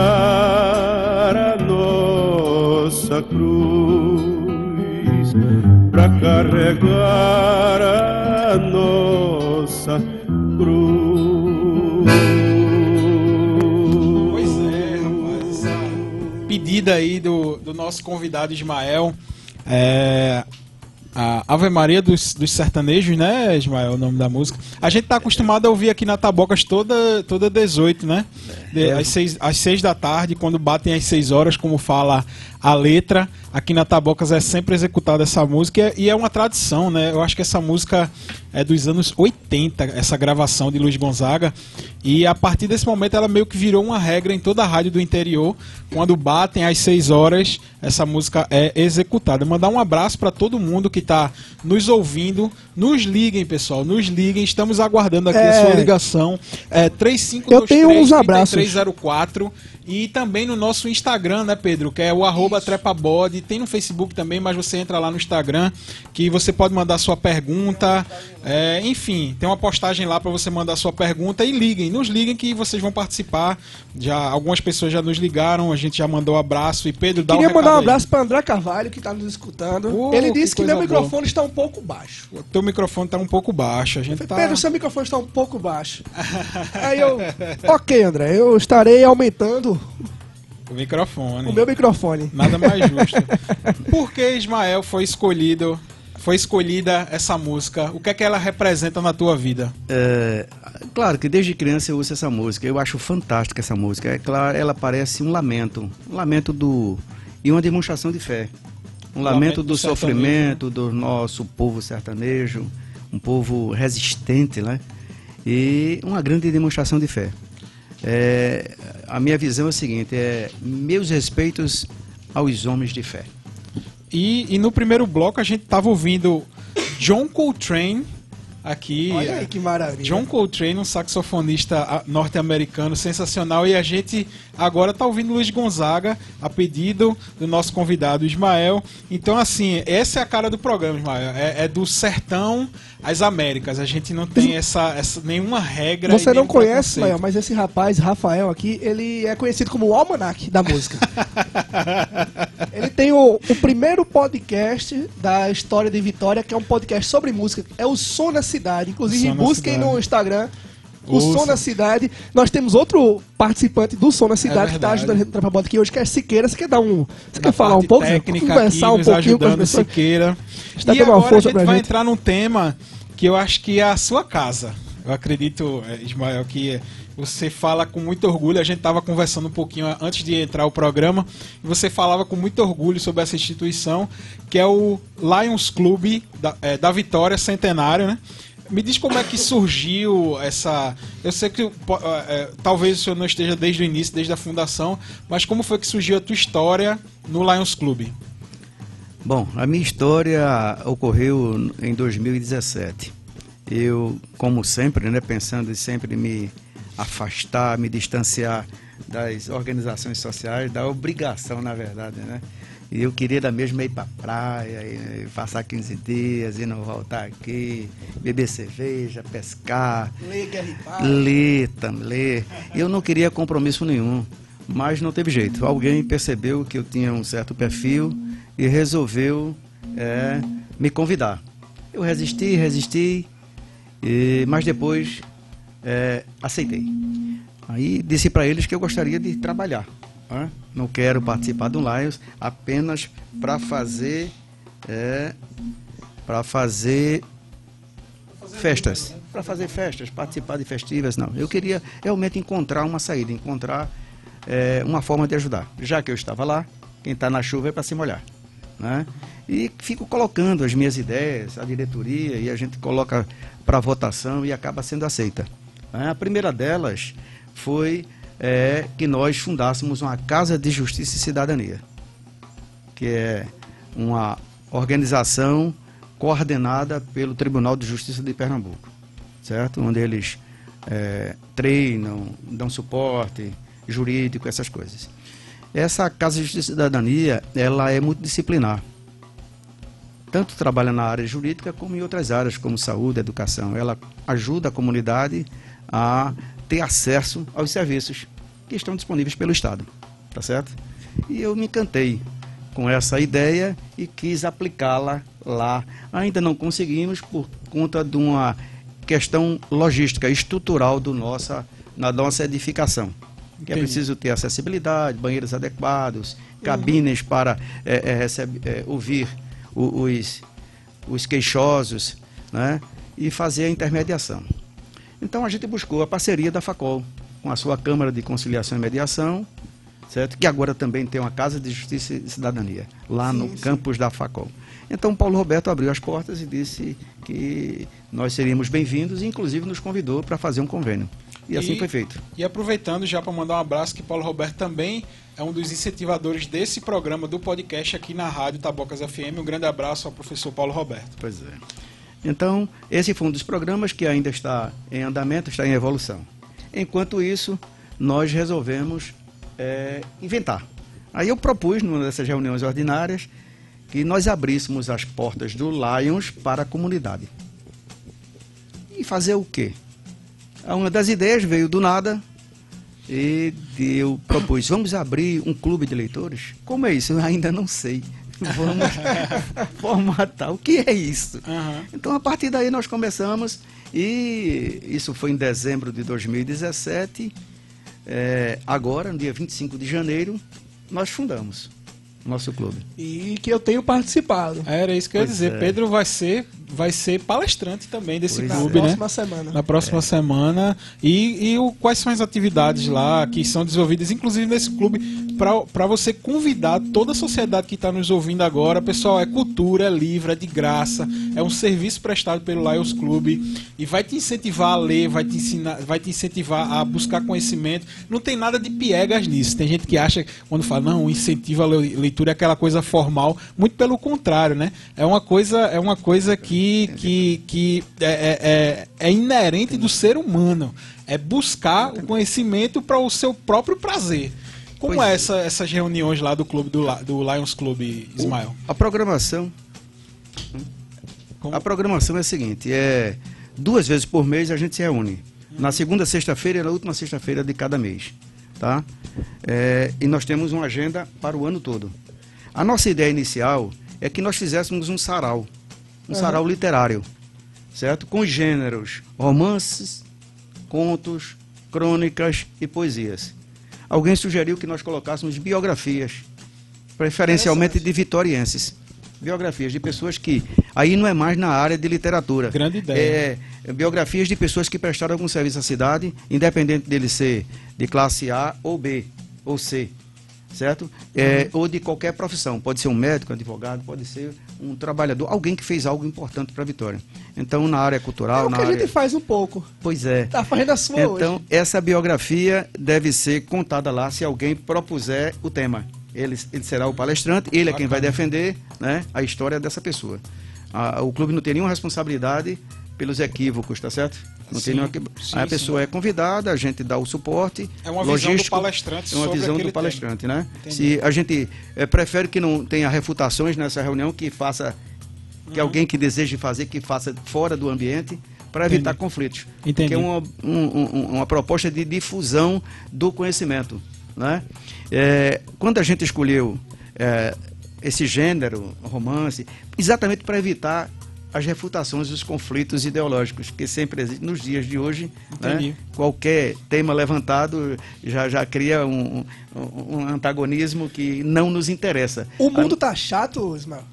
a nossa cruz, para carregar a nossa cruz. Pois é, rapaz. Pedida aí do, do nosso convidado Ismael. É, a Ave Maria dos, dos sertanejos, né, Ismael, o nome da música. A gente tá acostumado a ouvir aqui na Tabocas toda, toda 18, né? De- às, 6, às 6 da tarde, quando batem às 6 horas, como fala a letra. Aqui na Tabocas é sempre executada essa música e é uma tradição, né? Eu acho que essa música é dos anos 80, essa gravação de Luiz Gonzaga. E a partir desse momento ela meio que virou uma regra em toda a rádio do interior. Quando batem às 6 horas, essa música é executada. Mandar um abraço para todo mundo que está nos ouvindo. Nos liguem, pessoal, nos liguem. Estamos aguardando aqui a É. sua ligação. É 3523 Eu tenho uns abraços. 3304 e também no nosso Instagram, né, Pedro? Que é o arroba trepabode. Tem no Facebook também, mas você entra lá no Instagram que você pode mandar sua pergunta. É, enfim, tem uma postagem lá para você mandar sua pergunta e liguem. Nos liguem que vocês vão participar. Já Algumas pessoas já nos ligaram, a gente já mandou abraço. E Pedro, dá Queria um mandar um abraço para André Carvalho, que está nos escutando. Ele que disse que, coisa meu boa. microfone está um pouco baixo. O teu microfone tá um pouco baixo. A gente tá... Pedro, seu microfone está um pouco baixo. Aí eu, [laughs] ok, André, eu estarei aumentando O microfone. o meu microfone. Nada mais justo. [laughs] Por que Ismael foi escolhido? Foi escolhida essa música? O que é que ela representa na tua vida? É, claro que desde criança eu ouço essa música. Eu acho fantástica essa música. É claro, ela parece um lamento, um lamento do e uma demonstração de fé. Um lamento, lamento do, do sofrimento do nosso povo sertanejo, um povo resistente, né? E uma grande demonstração de fé. É, a minha visão é a seguinte: é meus respeitos aos homens de fé. E, e no primeiro bloco a gente tava ouvindo John Coltrane aqui. Olha aí que maravilha. John Coltrane, um saxofonista ah, norte-americano sensacional. E a gente agora tá ouvindo Luiz Gonzaga, a pedido do nosso convidado Ismael. Então, assim, essa é a cara do programa, Ismael. É, é do sertão às Américas. A gente não tem essa, essa nenhuma regra. Você não conhece, preconceito. Mael, mas esse rapaz, Rafael aqui, ele é conhecido como o almanac da música. [laughs] ele tem o, o primeiro podcast da história de Vitória, que é um podcast sobre música. É o Som na Cidade. Inclusive, Som busquem no Instagram. O Ouça. Som na Cidade. Nós temos outro participante do Som na Cidade que está É ajudando a gente no Trapabota aqui hoje, que é Siqueira. Você quer dar um. Você Na quer falar um pouco? técnica Conversar aqui, um pouquinho com as pessoas. Siqueira. Está e dando uma agora a força gente vai gente. entrar num tema que eu acho que é a sua casa. Eu acredito, eh, Ismael, que você fala com muito orgulho. A gente estava conversando um pouquinho antes de entrar o programa e você falava com muito orgulho sobre essa instituição, que é o Lions Club da, eh, da Vitória Centenário, né? Me diz como é que surgiu essa. Eu sei que eh, eh, talvez o senhor não esteja desde o início, desde a fundação, mas como foi que surgiu a tua história no Lions Club? Bom, a minha história ocorreu em 2017. Eu, como sempre, né, pensando em sempre me afastar, me distanciar das organizações sociais, da obrigação, na verdade, né? E eu queria da mesma ir para praia, e passar 15 dias e não voltar aqui, beber cerveja, pescar, e Paz. Ler, ler. Eu não queria compromisso nenhum, mas não teve jeito. Alguém percebeu que eu tinha um certo perfil e resolveu é, me convidar. Eu resisti, resisti, e- mas depois é, aceitei. Aí disse para eles que eu gostaria de trabalhar né? não quero participar do Lions apenas para fazer é, para fazer festas, para fazer festas, participar de festivas, não. Eu queria realmente encontrar uma saída, encontrar é, uma forma de ajudar. Já que eu estava lá, quem está na chuva é para se molhar, né? E fico colocando as minhas ideias, a diretoria e a gente coloca para votação e acaba sendo aceita. Né? A primeira delas foi é, que nós fundássemos uma Casa de Justiça e Cidadania, que é uma organização coordenada pelo Tribunal de Justiça de Pernambuco, certo? Onde eles é, treinam, dão suporte jurídico, essas coisas. Essa Casa de Justiça e Cidadania, ela é multidisciplinar. Tanto trabalha na área jurídica como em outras áreas, como saúde, educação. Ela ajuda a comunidade ter acesso aos serviços que estão disponíveis pelo Estado, tá certo? E eu me encantei com essa ideia e quis aplicá-la lá. Ainda não conseguimos por conta de uma questão logística, estrutural do nossa, na nossa edificação. Que é preciso ter acessibilidade, banheiros adequados, cabines para eh, eh, recebe- eh, ouvir o- os, os queixosos né? e fazer a intermediação. Então a gente buscou a parceria da FACOL com a sua Câmara de Conciliação e Mediação, certo? Que agora também tem uma Casa de Justiça e Cidadania, lá no campus da FACOL. Então Paulo Roberto abriu as portas e disse que nós seríamos bem-vindos e inclusive nos convidou para fazer um convênio. E assim E- foi feito. E aproveitando já para mandar um abraço que Paulo Roberto também é um dos incentivadores desse programa do podcast aqui na Rádio Tabocas FM. Um grande abraço ao professor Paulo Roberto. Pois é. Então, esse foi um dos programas que ainda está em andamento, está em evolução. Enquanto isso, nós resolvemos eh, inventar. Aí eu propus, numa dessas reuniões ordinárias, que nós abríssemos as portas do Lions para a comunidade. E fazer o quê? Uma das ideias veio do nada e eu propus, vamos abrir um clube de leitores? Como é isso? Eu ainda não sei. Vamos [laughs] formatar. O que é isso? Aham. Então, a partir daí, nós começamos e isso foi em dezembro de 2017. É, agora, no dia 25 de janeiro, nós fundamos o nosso clube. E que eu tenho participado. Era isso que eu ia dizer. é. Pedro vai ser, vai ser palestrante também desse Pois Na clube, né? próxima semana. Na próxima semana. E, e o, quais são as atividades lá que são desenvolvidas, inclusive nesse clube, para você convidar toda a sociedade que está nos ouvindo agora. Pessoal, é cultura, é livre, é de graça, é um serviço prestado pelo Lions Clube e vai te incentivar a ler, vai te ensinar, vai te incentivar a buscar conhecimento. Não tem nada de piegas nisso. Tem gente que acha, quando fala, não, incentivo a le- leitura é aquela coisa formal. Muito pelo contrário, né? É uma coisa, é uma coisa que, que, que é, é, é- é inerente do ser humano. É buscar o conhecimento para o seu próprio prazer. Como Pois é é. essa, essas reuniões lá do clube do, do Lions Club, Ismael? A programação, Como- a programação é a seguinte: é duas vezes por mês a gente se reúne. Na segunda sexta-feira e na última sexta-feira de cada mês, tá? É, e nós temos uma agenda para o ano todo. A nossa ideia inicial é que nós fizéssemos um sarau, um sarau literário, certo? Com gêneros romances, contos, crônicas e poesias. Alguém sugeriu que nós colocássemos biografias, preferencialmente de vitorienses. Biografias de pessoas que aí não é mais na área de literatura. Grande ideia. É, biografias de pessoas que prestaram algum serviço à cidade, independente dele ser de classe A ou B ou C, certo? É, Ou de qualquer profissão. Pode ser um médico, um advogado, pode ser um trabalhador, alguém que fez algo importante para a Vitória. Então, na área É cultural, o na que a área... gente faz um pouco. Pois é. Tá fazendo a sua Então, hoje. essa biografia deve ser contada lá se alguém propuser o tema. Ele, ele será o palestrante, ele é quem vai defender né, a história dessa pessoa. A- o clube não tem nenhuma responsabilidade pelos equívocos, tá certo? Não Sim, tem nenhuma... sim, Aí a sim. pessoa é convidada, a gente dá o suporte. É uma visão do logístico, palestrante É uma sobre visão do palestrante, né? Entendi. Se a gente eh, prefere que não tenha refutações nessa reunião, que faça que Uhum. alguém que deseje fazer, que faça fora do ambiente, para evitar Entendi. conflitos. Entendi. Que é uma, um- um- uma proposta de difusão do conhecimento. Né? É, quando a gente escolheu é, esse gênero, romance, exatamente para evitar as refutações, os conflitos ideológicos que sempre existem nos dias de hoje. Né? Qualquer tema levantado já, já cria um, um, um antagonismo que não nos interessa. O mundo tá chato, Ismael?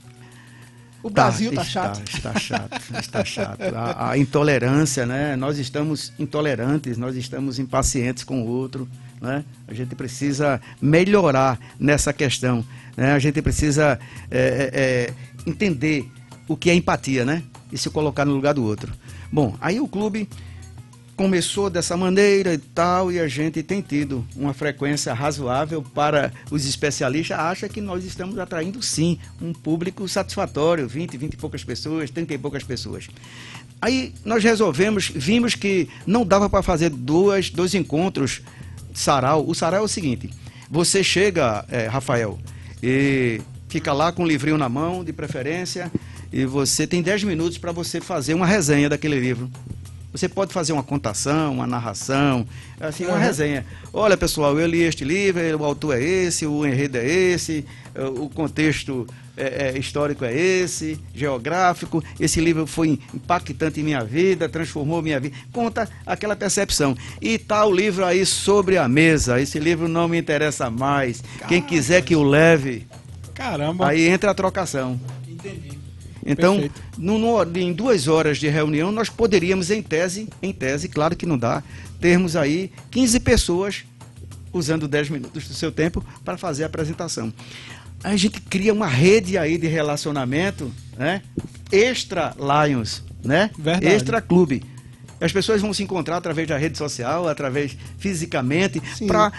O Brasil tá, está, chato? Está chato, [laughs] está chato. A, a intolerância, né? Nós estamos intolerantes, nós estamos impacientes com o outro, né? A gente precisa melhorar nessa questão, né? A gente precisa é, é, entender o que é empatia, né? E se colocar no lugar do outro. Bom, aí o clube começou dessa maneira e tal, e a gente tem tido uma frequência razoável para os especialistas, acha que nós estamos atraindo sim um público satisfatório, 20, 20 e poucas pessoas, 30 e poucas pessoas. Aí nós resolvemos, vimos que não dava para fazer duas, dois encontros sarau. O sarau é o seguinte, você chega, é, Rafael, e fica lá com o livrinho na mão, de preferência, e você tem 10 minutos para você fazer uma resenha daquele livro. Você pode fazer uma contação, uma narração, assim, uma Uhum. resenha. Olha, pessoal, eu li este livro, o autor é esse, o enredo é esse, eh, o contexto eh, eh, histórico é esse, geográfico. Esse livro foi impactante em minha vida, transformou minha vida. Conta aquela percepção. E tá o livro aí sobre a mesa. Esse livro não me interessa mais. Quem quiser que o leve, Caramba. aí entra a trocação. Entendi. Então, no- no- em duas horas de reunião, nós poderíamos, em tese, em tese, claro que não dá, termos aí 15 pessoas usando 10 minutos do seu tempo para fazer a apresentação. A gente cria uma rede aí de relacionamento, né? Extra Lions, né? Verdade. Extra Clube. As pessoas vão se encontrar através da rede social, através fisicamente, para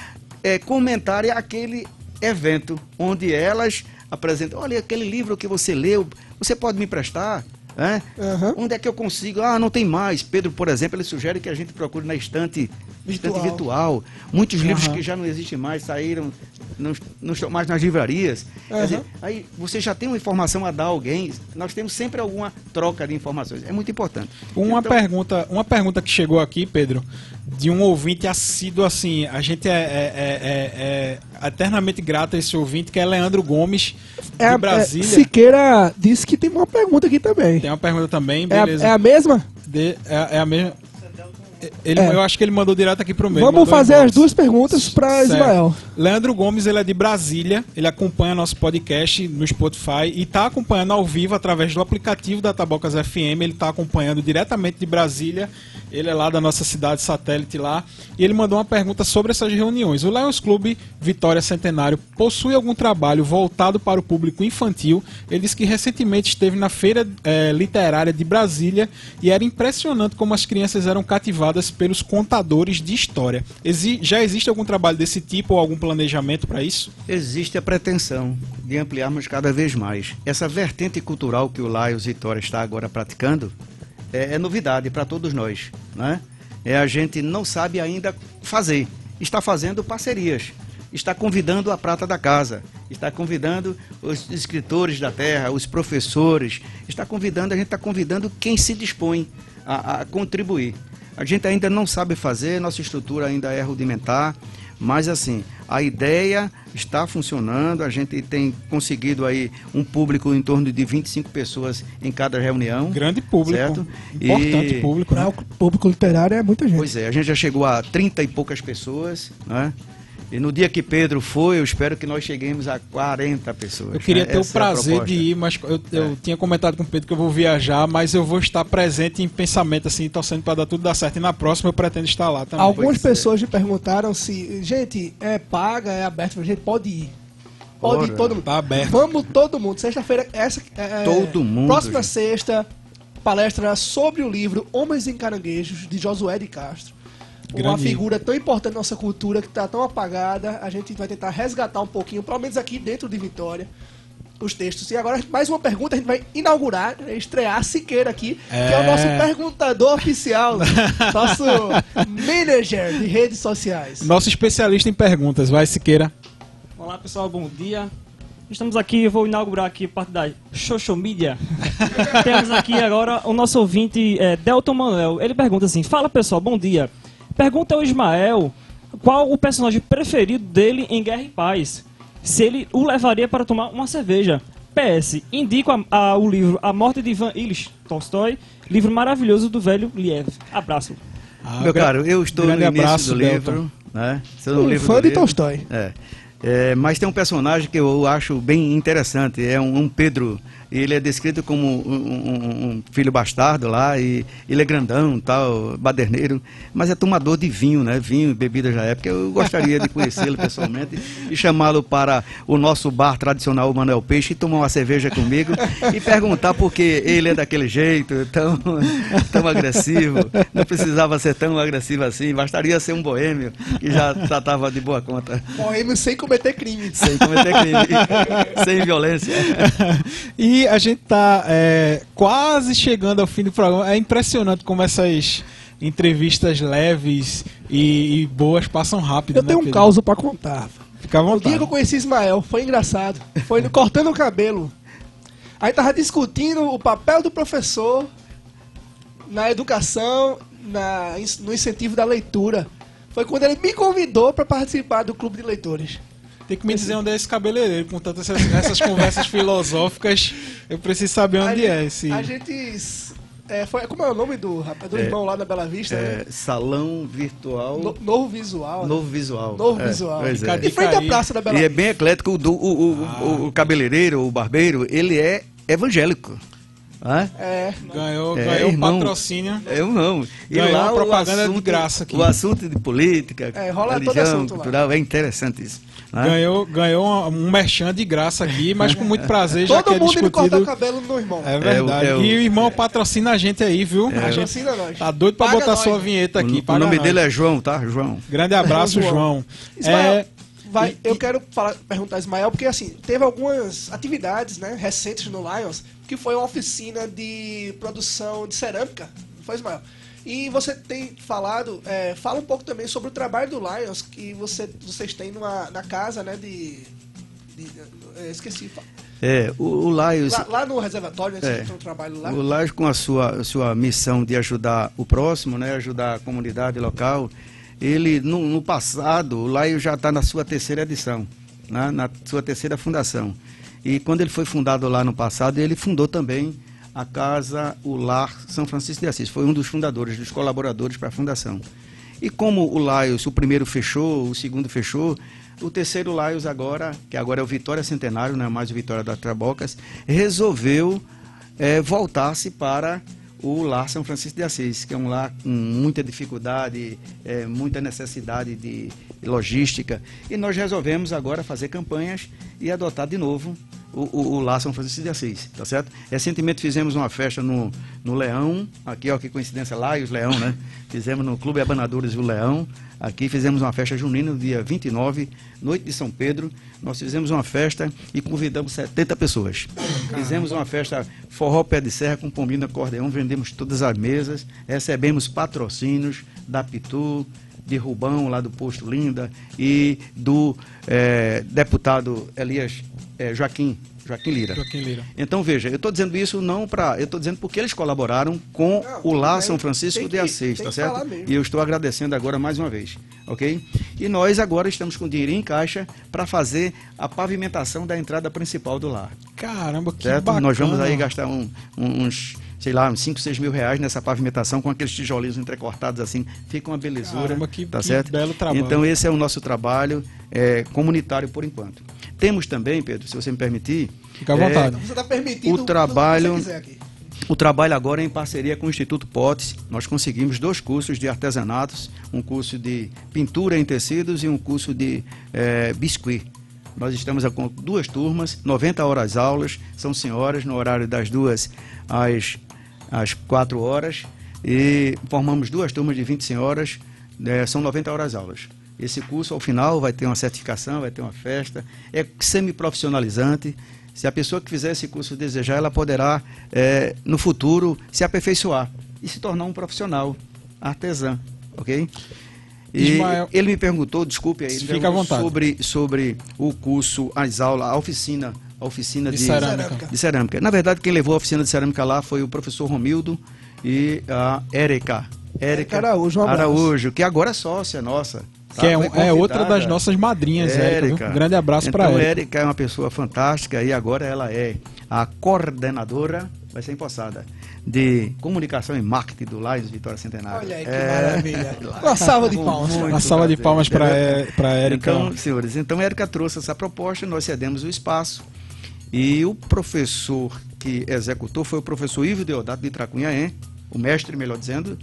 comentarem aquele evento onde elas apresentam. Olha, aquele livro que você leu, você pode me emprestar? Né? Aham. Onde é que eu consigo? Ah, não tem mais. Pedro, por exemplo, ele sugere que a gente procure na estante Virtual. estante virtual. Muitos livros Aham. que já não existem mais saíram, não, não estão mais nas livrarias. Quer Aham. dizer, aí você já tem uma informação a dar a alguém. Nós temos sempre alguma troca de informações. É muito importante. Uma Então, pergunta, uma pergunta que chegou aqui, Pedro, de um ouvinte assíduo assim. A gente é, é- é- é- é eternamente grato a esse ouvinte, que é Leandro Gomes, de É, a- é, Brasília. Siqueira disse que tem uma pergunta aqui também. Tem uma pergunta também, É a, beleza. é a mesma? De- é, é a mesma. Ele, É. Eu acho que ele mandou direto aqui pro meio. Vamos fazer as duas perguntas para Certo. Leandro Gomes, ele é de Brasília, ele acompanha nosso podcast no Spotify e está acompanhando ao vivo através do aplicativo da Tabocas FM, ele está acompanhando diretamente de Brasília, ele é lá da nossa cidade satélite lá, e ele mandou uma pergunta sobre essas reuniões. O Lions Clube Vitória Centenário possui algum trabalho voltado para o público infantil? Ele disse que recentemente esteve na Feira eh, Literária de Brasília e era impressionante como as crianças eram cativadas pelos contadores de história. Exi- já existe algum trabalho desse tipo ou algum planejamento para isso? Existe a pretensão de ampliarmos cada vez mais. Essa vertente cultural que o Laios Vitória está agora praticando é, é novidade para todos nós. Né? É, a gente não sabe ainda fazer. Está fazendo parcerias. Está convidando a prata da casa. Está convidando os escritores da terra, os professores. Está convidando, a gente está convidando quem se dispõe a, a contribuir. A gente ainda não sabe fazer, nossa estrutura ainda é rudimentar, mas assim, a ideia está funcionando, a gente tem conseguido aí um público em torno de 25 pessoas em cada reunião. Grande público. Certo? Importante E- público. Para Né? o público literário é muita gente. Pois é, a gente já chegou a 30 e poucas pessoas, né? E no dia que Pedro foi, eu espero que nós cheguemos a 40 pessoas. Eu queria né? ter o Essa é a prazer. É. de ir, mas eu, eu tinha comentado com o Pedro que eu vou viajar, mas eu vou estar presente em pensamento, assim, torcendo para dar tudo dar certo. E na próxima eu pretendo estar lá também. Algumas Pois é. pessoas me perguntaram se, gente, é paga, é aberto, a gente pode ir. Pode Bora. ir todo mundo. Tá aberto. Vamos todo mundo. Sexta-feira, essa é, Todo mundo, Próxima gente. sexta, palestra sobre o livro Homens em Caranguejos, de Josué de Castro. Uma Grande. figura tão importante na nossa cultura que está tão apagada. A gente vai tentar resgatar um pouquinho, pelo menos aqui dentro de Vitória, os textos. E agora, mais uma pergunta, a gente vai inaugurar, estrear a Siqueira aqui, que é o É. nosso perguntador oficial, [laughs] nosso manager de redes sociais. Nosso especialista em perguntas, vai Siqueira. Olá pessoal, bom dia. Estamos aqui, eu vou inaugurar aqui parte da social media. [laughs] Temos aqui agora o nosso ouvinte é, Delton Manuel. Ele pergunta assim: Fala pessoal, bom dia. Pergunta ao Ismael qual o personagem preferido dele em Guerra e Paz. Se ele o levaria para tomar uma cerveja. PS, indico a- a- o livro A Morte de Ivan Illich Tolstói, livro maravilhoso do velho Liev. Abraço. Ah, Meu caro, eu estou no início abraço, do Delton. livro, né? Estou no Um fã do de livro. Tolstói. É. É, mas tem um personagem que eu acho bem interessante, é um, um Pedro, ele é descrito como um, um- um filho bastardo lá, e ele é grandão, tal, baderneiro, mas é tomador de vinho, né? Vinho e bebida já época. Eu gostaria de conhecê-lo pessoalmente e chamá-lo para o nosso bar tradicional o Manuel Peixe e tomar uma cerveja comigo e perguntar por que ele é daquele jeito, tão, tão agressivo. Não precisava ser tão agressivo assim, bastaria ser um boêmio que já tratava de boa conta. Boêmio sem cometer crimes. Sem cometer crime, sem violência. E a gente tá é, quase chegando ao fim do programa. É impressionante como essas entrevistas leves e, e boas passam rápido. Eu né, tenho um Pedro? caos pra contar. Fica à O vontade. dia que eu conheci Ismael foi engraçado. Foi cortando o cabelo. Aí tava discutindo o papel do professor na educação, na, no incentivo da leitura. Foi quando ele me convidou para participar do clube de leitores. Tem que me dizer onde é esse cabeleireiro, com tantas essas, essas conversas [laughs] filosóficas. Eu preciso saber onde a é esse. A gente. é, foi, como é o nome do rapaz? Do É, irmão lá na Bela Vista, né? É, salão virtual, No- novo visual. né? novo visual. Novo É, visual. é. Cadê? Em frente à. Praça da Bela E é Vista. bem eclético. O, do- o, o, o- o cabeleireiro, o barbeiro, ele é evangélico. Né? É. Ganhou, É, ganhou irmão. patrocínio. É um não. E Ganhou lá propaganda de assunto- graça aqui. O assunto de política, É, rola todo religião, assunto lá. cultural, é interessante isso. Né? Ganhou, ganhou um merchan de graça aqui, mas com muito prazer, já que Todo é mundo indo cortar o discutido. cabelo no irmão. É verdade. É o- é o- e o irmão patrocina a gente aí, viu? a gente Patrocina nós. tá doido pra Paga botar nós. sua vinheta aqui. O, o nome nós. dele é João, tá? João. Grande abraço, João. João. Ismael, É, vai, eu quero falar- perguntar a Ismael, porque assim, teve algumas atividades né, recentes no Lions, que foi uma oficina de produção de cerâmica, não foi, Ismael? E você tem falado, é, fala um pouco também sobre o trabalho do Lions que você, vocês têm numa, na casa, né, de... de- é, esqueci. É, o, o Laios, Lá, lá no reservatório, né, É. tem um trabalho lá. o Laios com a sua, sua missão de ajudar o próximo, né? Ajudar a comunidade local. Ele, no, no passado, o Laios já está na sua terceira edição, né? na sua terceira fundação. E quando ele foi fundado lá no passado, ele fundou também a Casa O Lar São Francisco de Assis. Foi um dos fundadores, dos colaboradores para a fundação. E como o Laios, o primeiro fechou, o segundo fechou, o terceiro Laios agora, que agora é o Vitória Centenário, não é mais o Vitória das Trabocas, resolveu eh, voltar-se para o Lar São Francisco de Assis, que é um lar com muita dificuldade, eh, muita necessidade de logística. E nós resolvemos agora fazer campanhas e adotar de novo o, o, o Lar São Francisco de Assis, tá certo? Recentemente fizemos uma festa no, no Leão, aqui ó, que coincidência, lá e os Leão, né? Fizemos no Clube Abanadores do Leão, aqui fizemos uma festa junina no dia 29, noite de São Pedro, nós fizemos uma festa e convidamos 70 pessoas. Fizemos uma festa forró pé de serra com pombinho acordeão, vendemos todas as mesas, recebemos patrocínios da Pitu, de Rubão, lá do Posto Linda, e do eh, deputado Elias eh, Joaquim, Joaquim Lira. Joaquim Lira. Então, veja, eu estou dizendo isso não para. Eu estou dizendo porque eles colaboraram com Não, o Lar tudo São. Francisco Tem de que- Assis, tá que certo? E eu estou agradecendo agora mais uma vez, ok? E nós agora estamos com dinheiro em caixa para fazer a pavimentação da entrada principal do lar. Caramba, que Certo? bacana. Nós vamos aí gastar um- um- uns, sei lá, uns 5, 6 mil reais nessa pavimentação com aqueles tijolinhos entrecortados assim. Fica uma belezura. Caramba, que- tá que certo? belo trabalho. Então esse é o nosso trabalho é, comunitário por enquanto. Temos também, Pedro, se você me permitir. Fica à é, vontade. Você está permitindo O tudo trabalho- que você quiser aqui. o trabalho agora é em parceria com o Instituto Potes. Nós conseguimos dois cursos de artesanatos, um curso de pintura em tecidos e um curso de eh, biscuit. Nós estamos com duas turmas, 90 horas aulas, são senhoras no horário das duas às, às 4 horas e formamos duas turmas de 20 senhoras, eh, são 90 horas aulas. Esse curso, ao final, vai ter uma certificação, vai ter uma festa, é semi-profissionalizante. Se a pessoa que fizer esse curso desejar, ela poderá, eh, no futuro, se aperfeiçoar e se tornar um profissional artesã, ok? E Ismael- ele me perguntou, desculpe aí, Fica à vontade. sobre, sobre o curso, as aulas, a oficina, a oficina De de, cerâmica. de cerâmica. Na verdade, quem levou a oficina de cerâmica lá foi o professor Romildo e a Érica. Érica Araújo, um. Araújo, que agora é sócia nossa. Tá? Que é, um- é outra das nossas madrinhas, Érica. Um grande abraço então, para ela. Érica é uma pessoa fantástica e agora ela é a coordenadora, vai ser empossada, de comunicação e marketing do Lions Vitória Centenário. Olha aí que É, maravilha. [laughs] Uma salva de palmas. muito Uma salva de prazer, palmas para para Érica. Então, senhores, então a Érica trouxe essa proposta, nós cedemos o espaço e o professor que executou foi o professor Ivo Deodato de Tracunhaém, o mestre, melhor dizendo,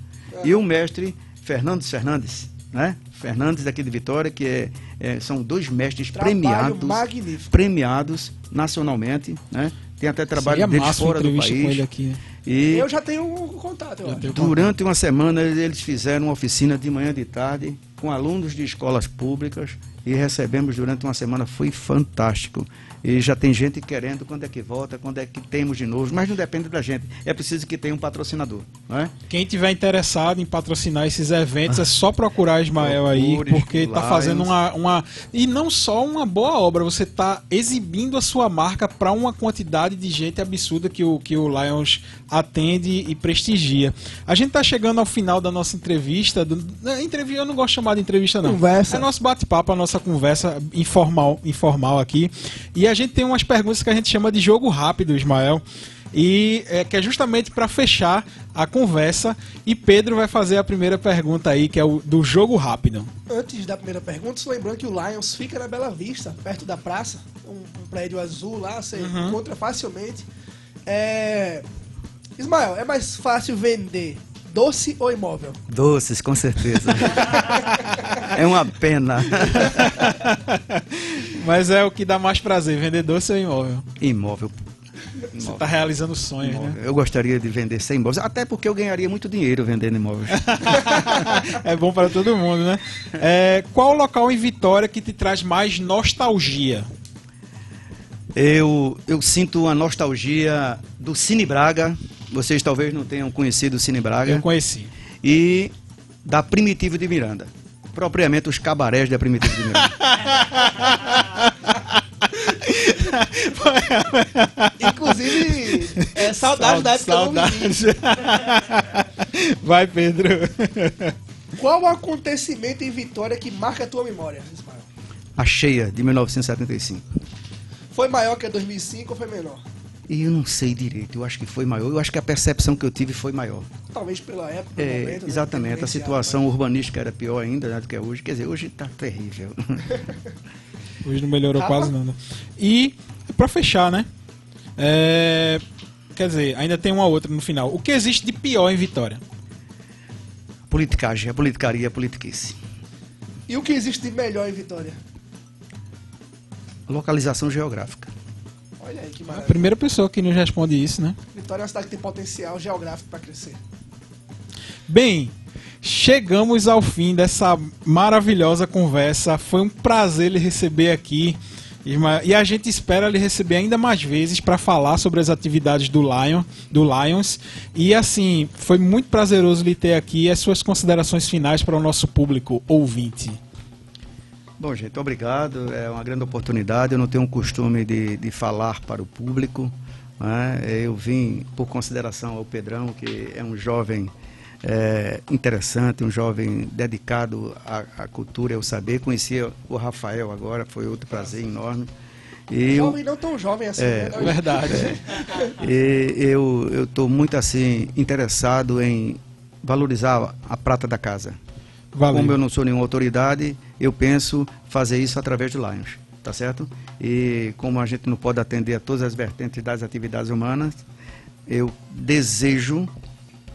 e o mestre Fernandes Fernandes, né? Fernandes daqui de Vitória, que é, é- são dois mestres Trabalho premiados, magnífico. premiados nacionalmente, né? Tem até trabalho Seria deles fora do entrevista com ele país. aqui. né? E Eu já tenho um contato, eu acho. Durante uma semana eles fizeram uma oficina de manhã e de tarde com alunos de escolas públicas e recebemos durante uma semana, foi fantástico. E já tem gente querendo quando é que volta, quando é que temos de novo, mas não depende da gente. É preciso que tenha um patrocinador, não é? Quem tiver interessado em patrocinar esses eventos é só procurar Ismael aí, porque está fazendo uma, uma. E não só uma boa obra, você está exibindo a sua marca para uma quantidade de gente absurda que o, que o Lions atende e prestigia. A gente está chegando ao final da nossa entrevista. Do, entrevista eu não gosto de chamar de entrevista, não. Conversa. É nosso bate-papo, a nossa conversa informal, informal aqui. E a gente tem umas perguntas que a gente chama de jogo rápido, Ismael. E é, que é justamente para fechar a conversa. E Pedro vai fazer a primeira pergunta aí, que é o do jogo rápido. Antes da primeira pergunta, só lembrando que o Lions fica na Bela Vista, perto da praça, um, um prédio azul lá, você encontra facilmente. É... Ismael, é mais fácil vender doce ou imóvel? Doces, com certeza. [laughs] é uma pena. Mas é o que dá mais prazer, vender doce ou imóvel? Imóvel. Você está realizando sonhos, né? Imóvel. Eu gostaria de vender 100 imóveis, até porque eu ganharia muito dinheiro vendendo imóveis. [laughs] é bom para todo mundo, né? É, qual o local em Vitória que te traz mais nostalgia? Eu, eu sinto uma nostalgia do Cine Braga. Vocês talvez não tenham conhecido o Cine Braga. Eu conheci. E da Primitivo de Miranda. Propriamente os cabarés da Primitivo de Miranda. [laughs] Inclusive, é saudade da época que eu não vivi. Saudade. Vai, Pedro. Qual o acontecimento em Vitória que marca a tua memória, Ismael? A cheia de 1975. Foi maior que a 2005 ou foi menor? E eu não sei direito, eu acho que foi maior. Eu acho que a percepção que eu tive foi maior. Talvez pela época, pelo É, momento. né? exatamente, a situação urbanística era pior ainda né, do que é hoje. Quer dizer, hoje está terrível. [laughs] Hoje não melhorou quase nada. E, pra fechar, né? É, Quer dizer, ainda tem uma outra no final. O que existe de pior em Vitória? Politicagem, a politicaria, a politiquice. E o que existe de melhor em Vitória? Localização geográfica. Olha aí que A maravilha. primeira pessoa que nos responde isso, né? Vitória é uma cidade que tem potencial geográfico para crescer. Bem, chegamos ao fim dessa maravilhosa conversa. Foi um prazer lhe receber aqui. E a gente espera lhe receber ainda mais vezes para falar sobre as atividades do Lion, do Lions. E assim, foi muito prazeroso lhe ter aqui e as suas considerações finais para o nosso público ouvinte. Bom, gente, obrigado. É uma grande oportunidade. Eu não tenho um costume de, de falar para o público. né? Eu vim por consideração ao Pedrão, que é um jovem é, interessante, um jovem dedicado à, à cultura e ao saber. Conheci o Rafael agora, foi outro prazer enorme. E eu- Jovem não tão jovem assim. É, né? Verdade. [laughs] e eu estou muito assim interessado em valorizar a prata da casa. Valeu. Como eu não sou nenhuma autoridade, eu penso fazer isso através do Lions, tá certo? E como a gente não pode atender a todas as vertentes das atividades humanas, eu desejo,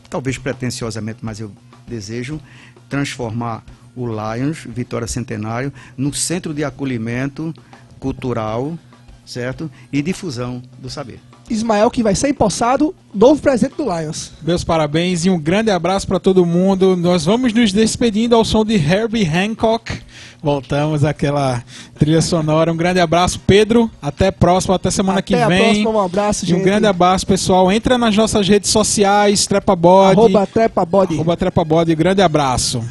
talvez pretensiosamente, mas eu desejo transformar o Lions Vitória Centenário no centro de acolhimento cultural, certo? E difusão do saber. Ismael, que vai ser empossado, novo presidente do Lions. Meus parabéns e um grande abraço para todo mundo. Nós vamos nos despedindo ao som de Herbie Hancock. Voltamos àquela trilha sonora. Um grande abraço, Pedro. Até a próxima, até semana Até que a vem. próxima, um abraço, E um gente. grande abraço, pessoal. Entra nas nossas redes sociais, Trepa Bode, Arroba Trepa Body. arroba Trepa Bode. Grande abraço.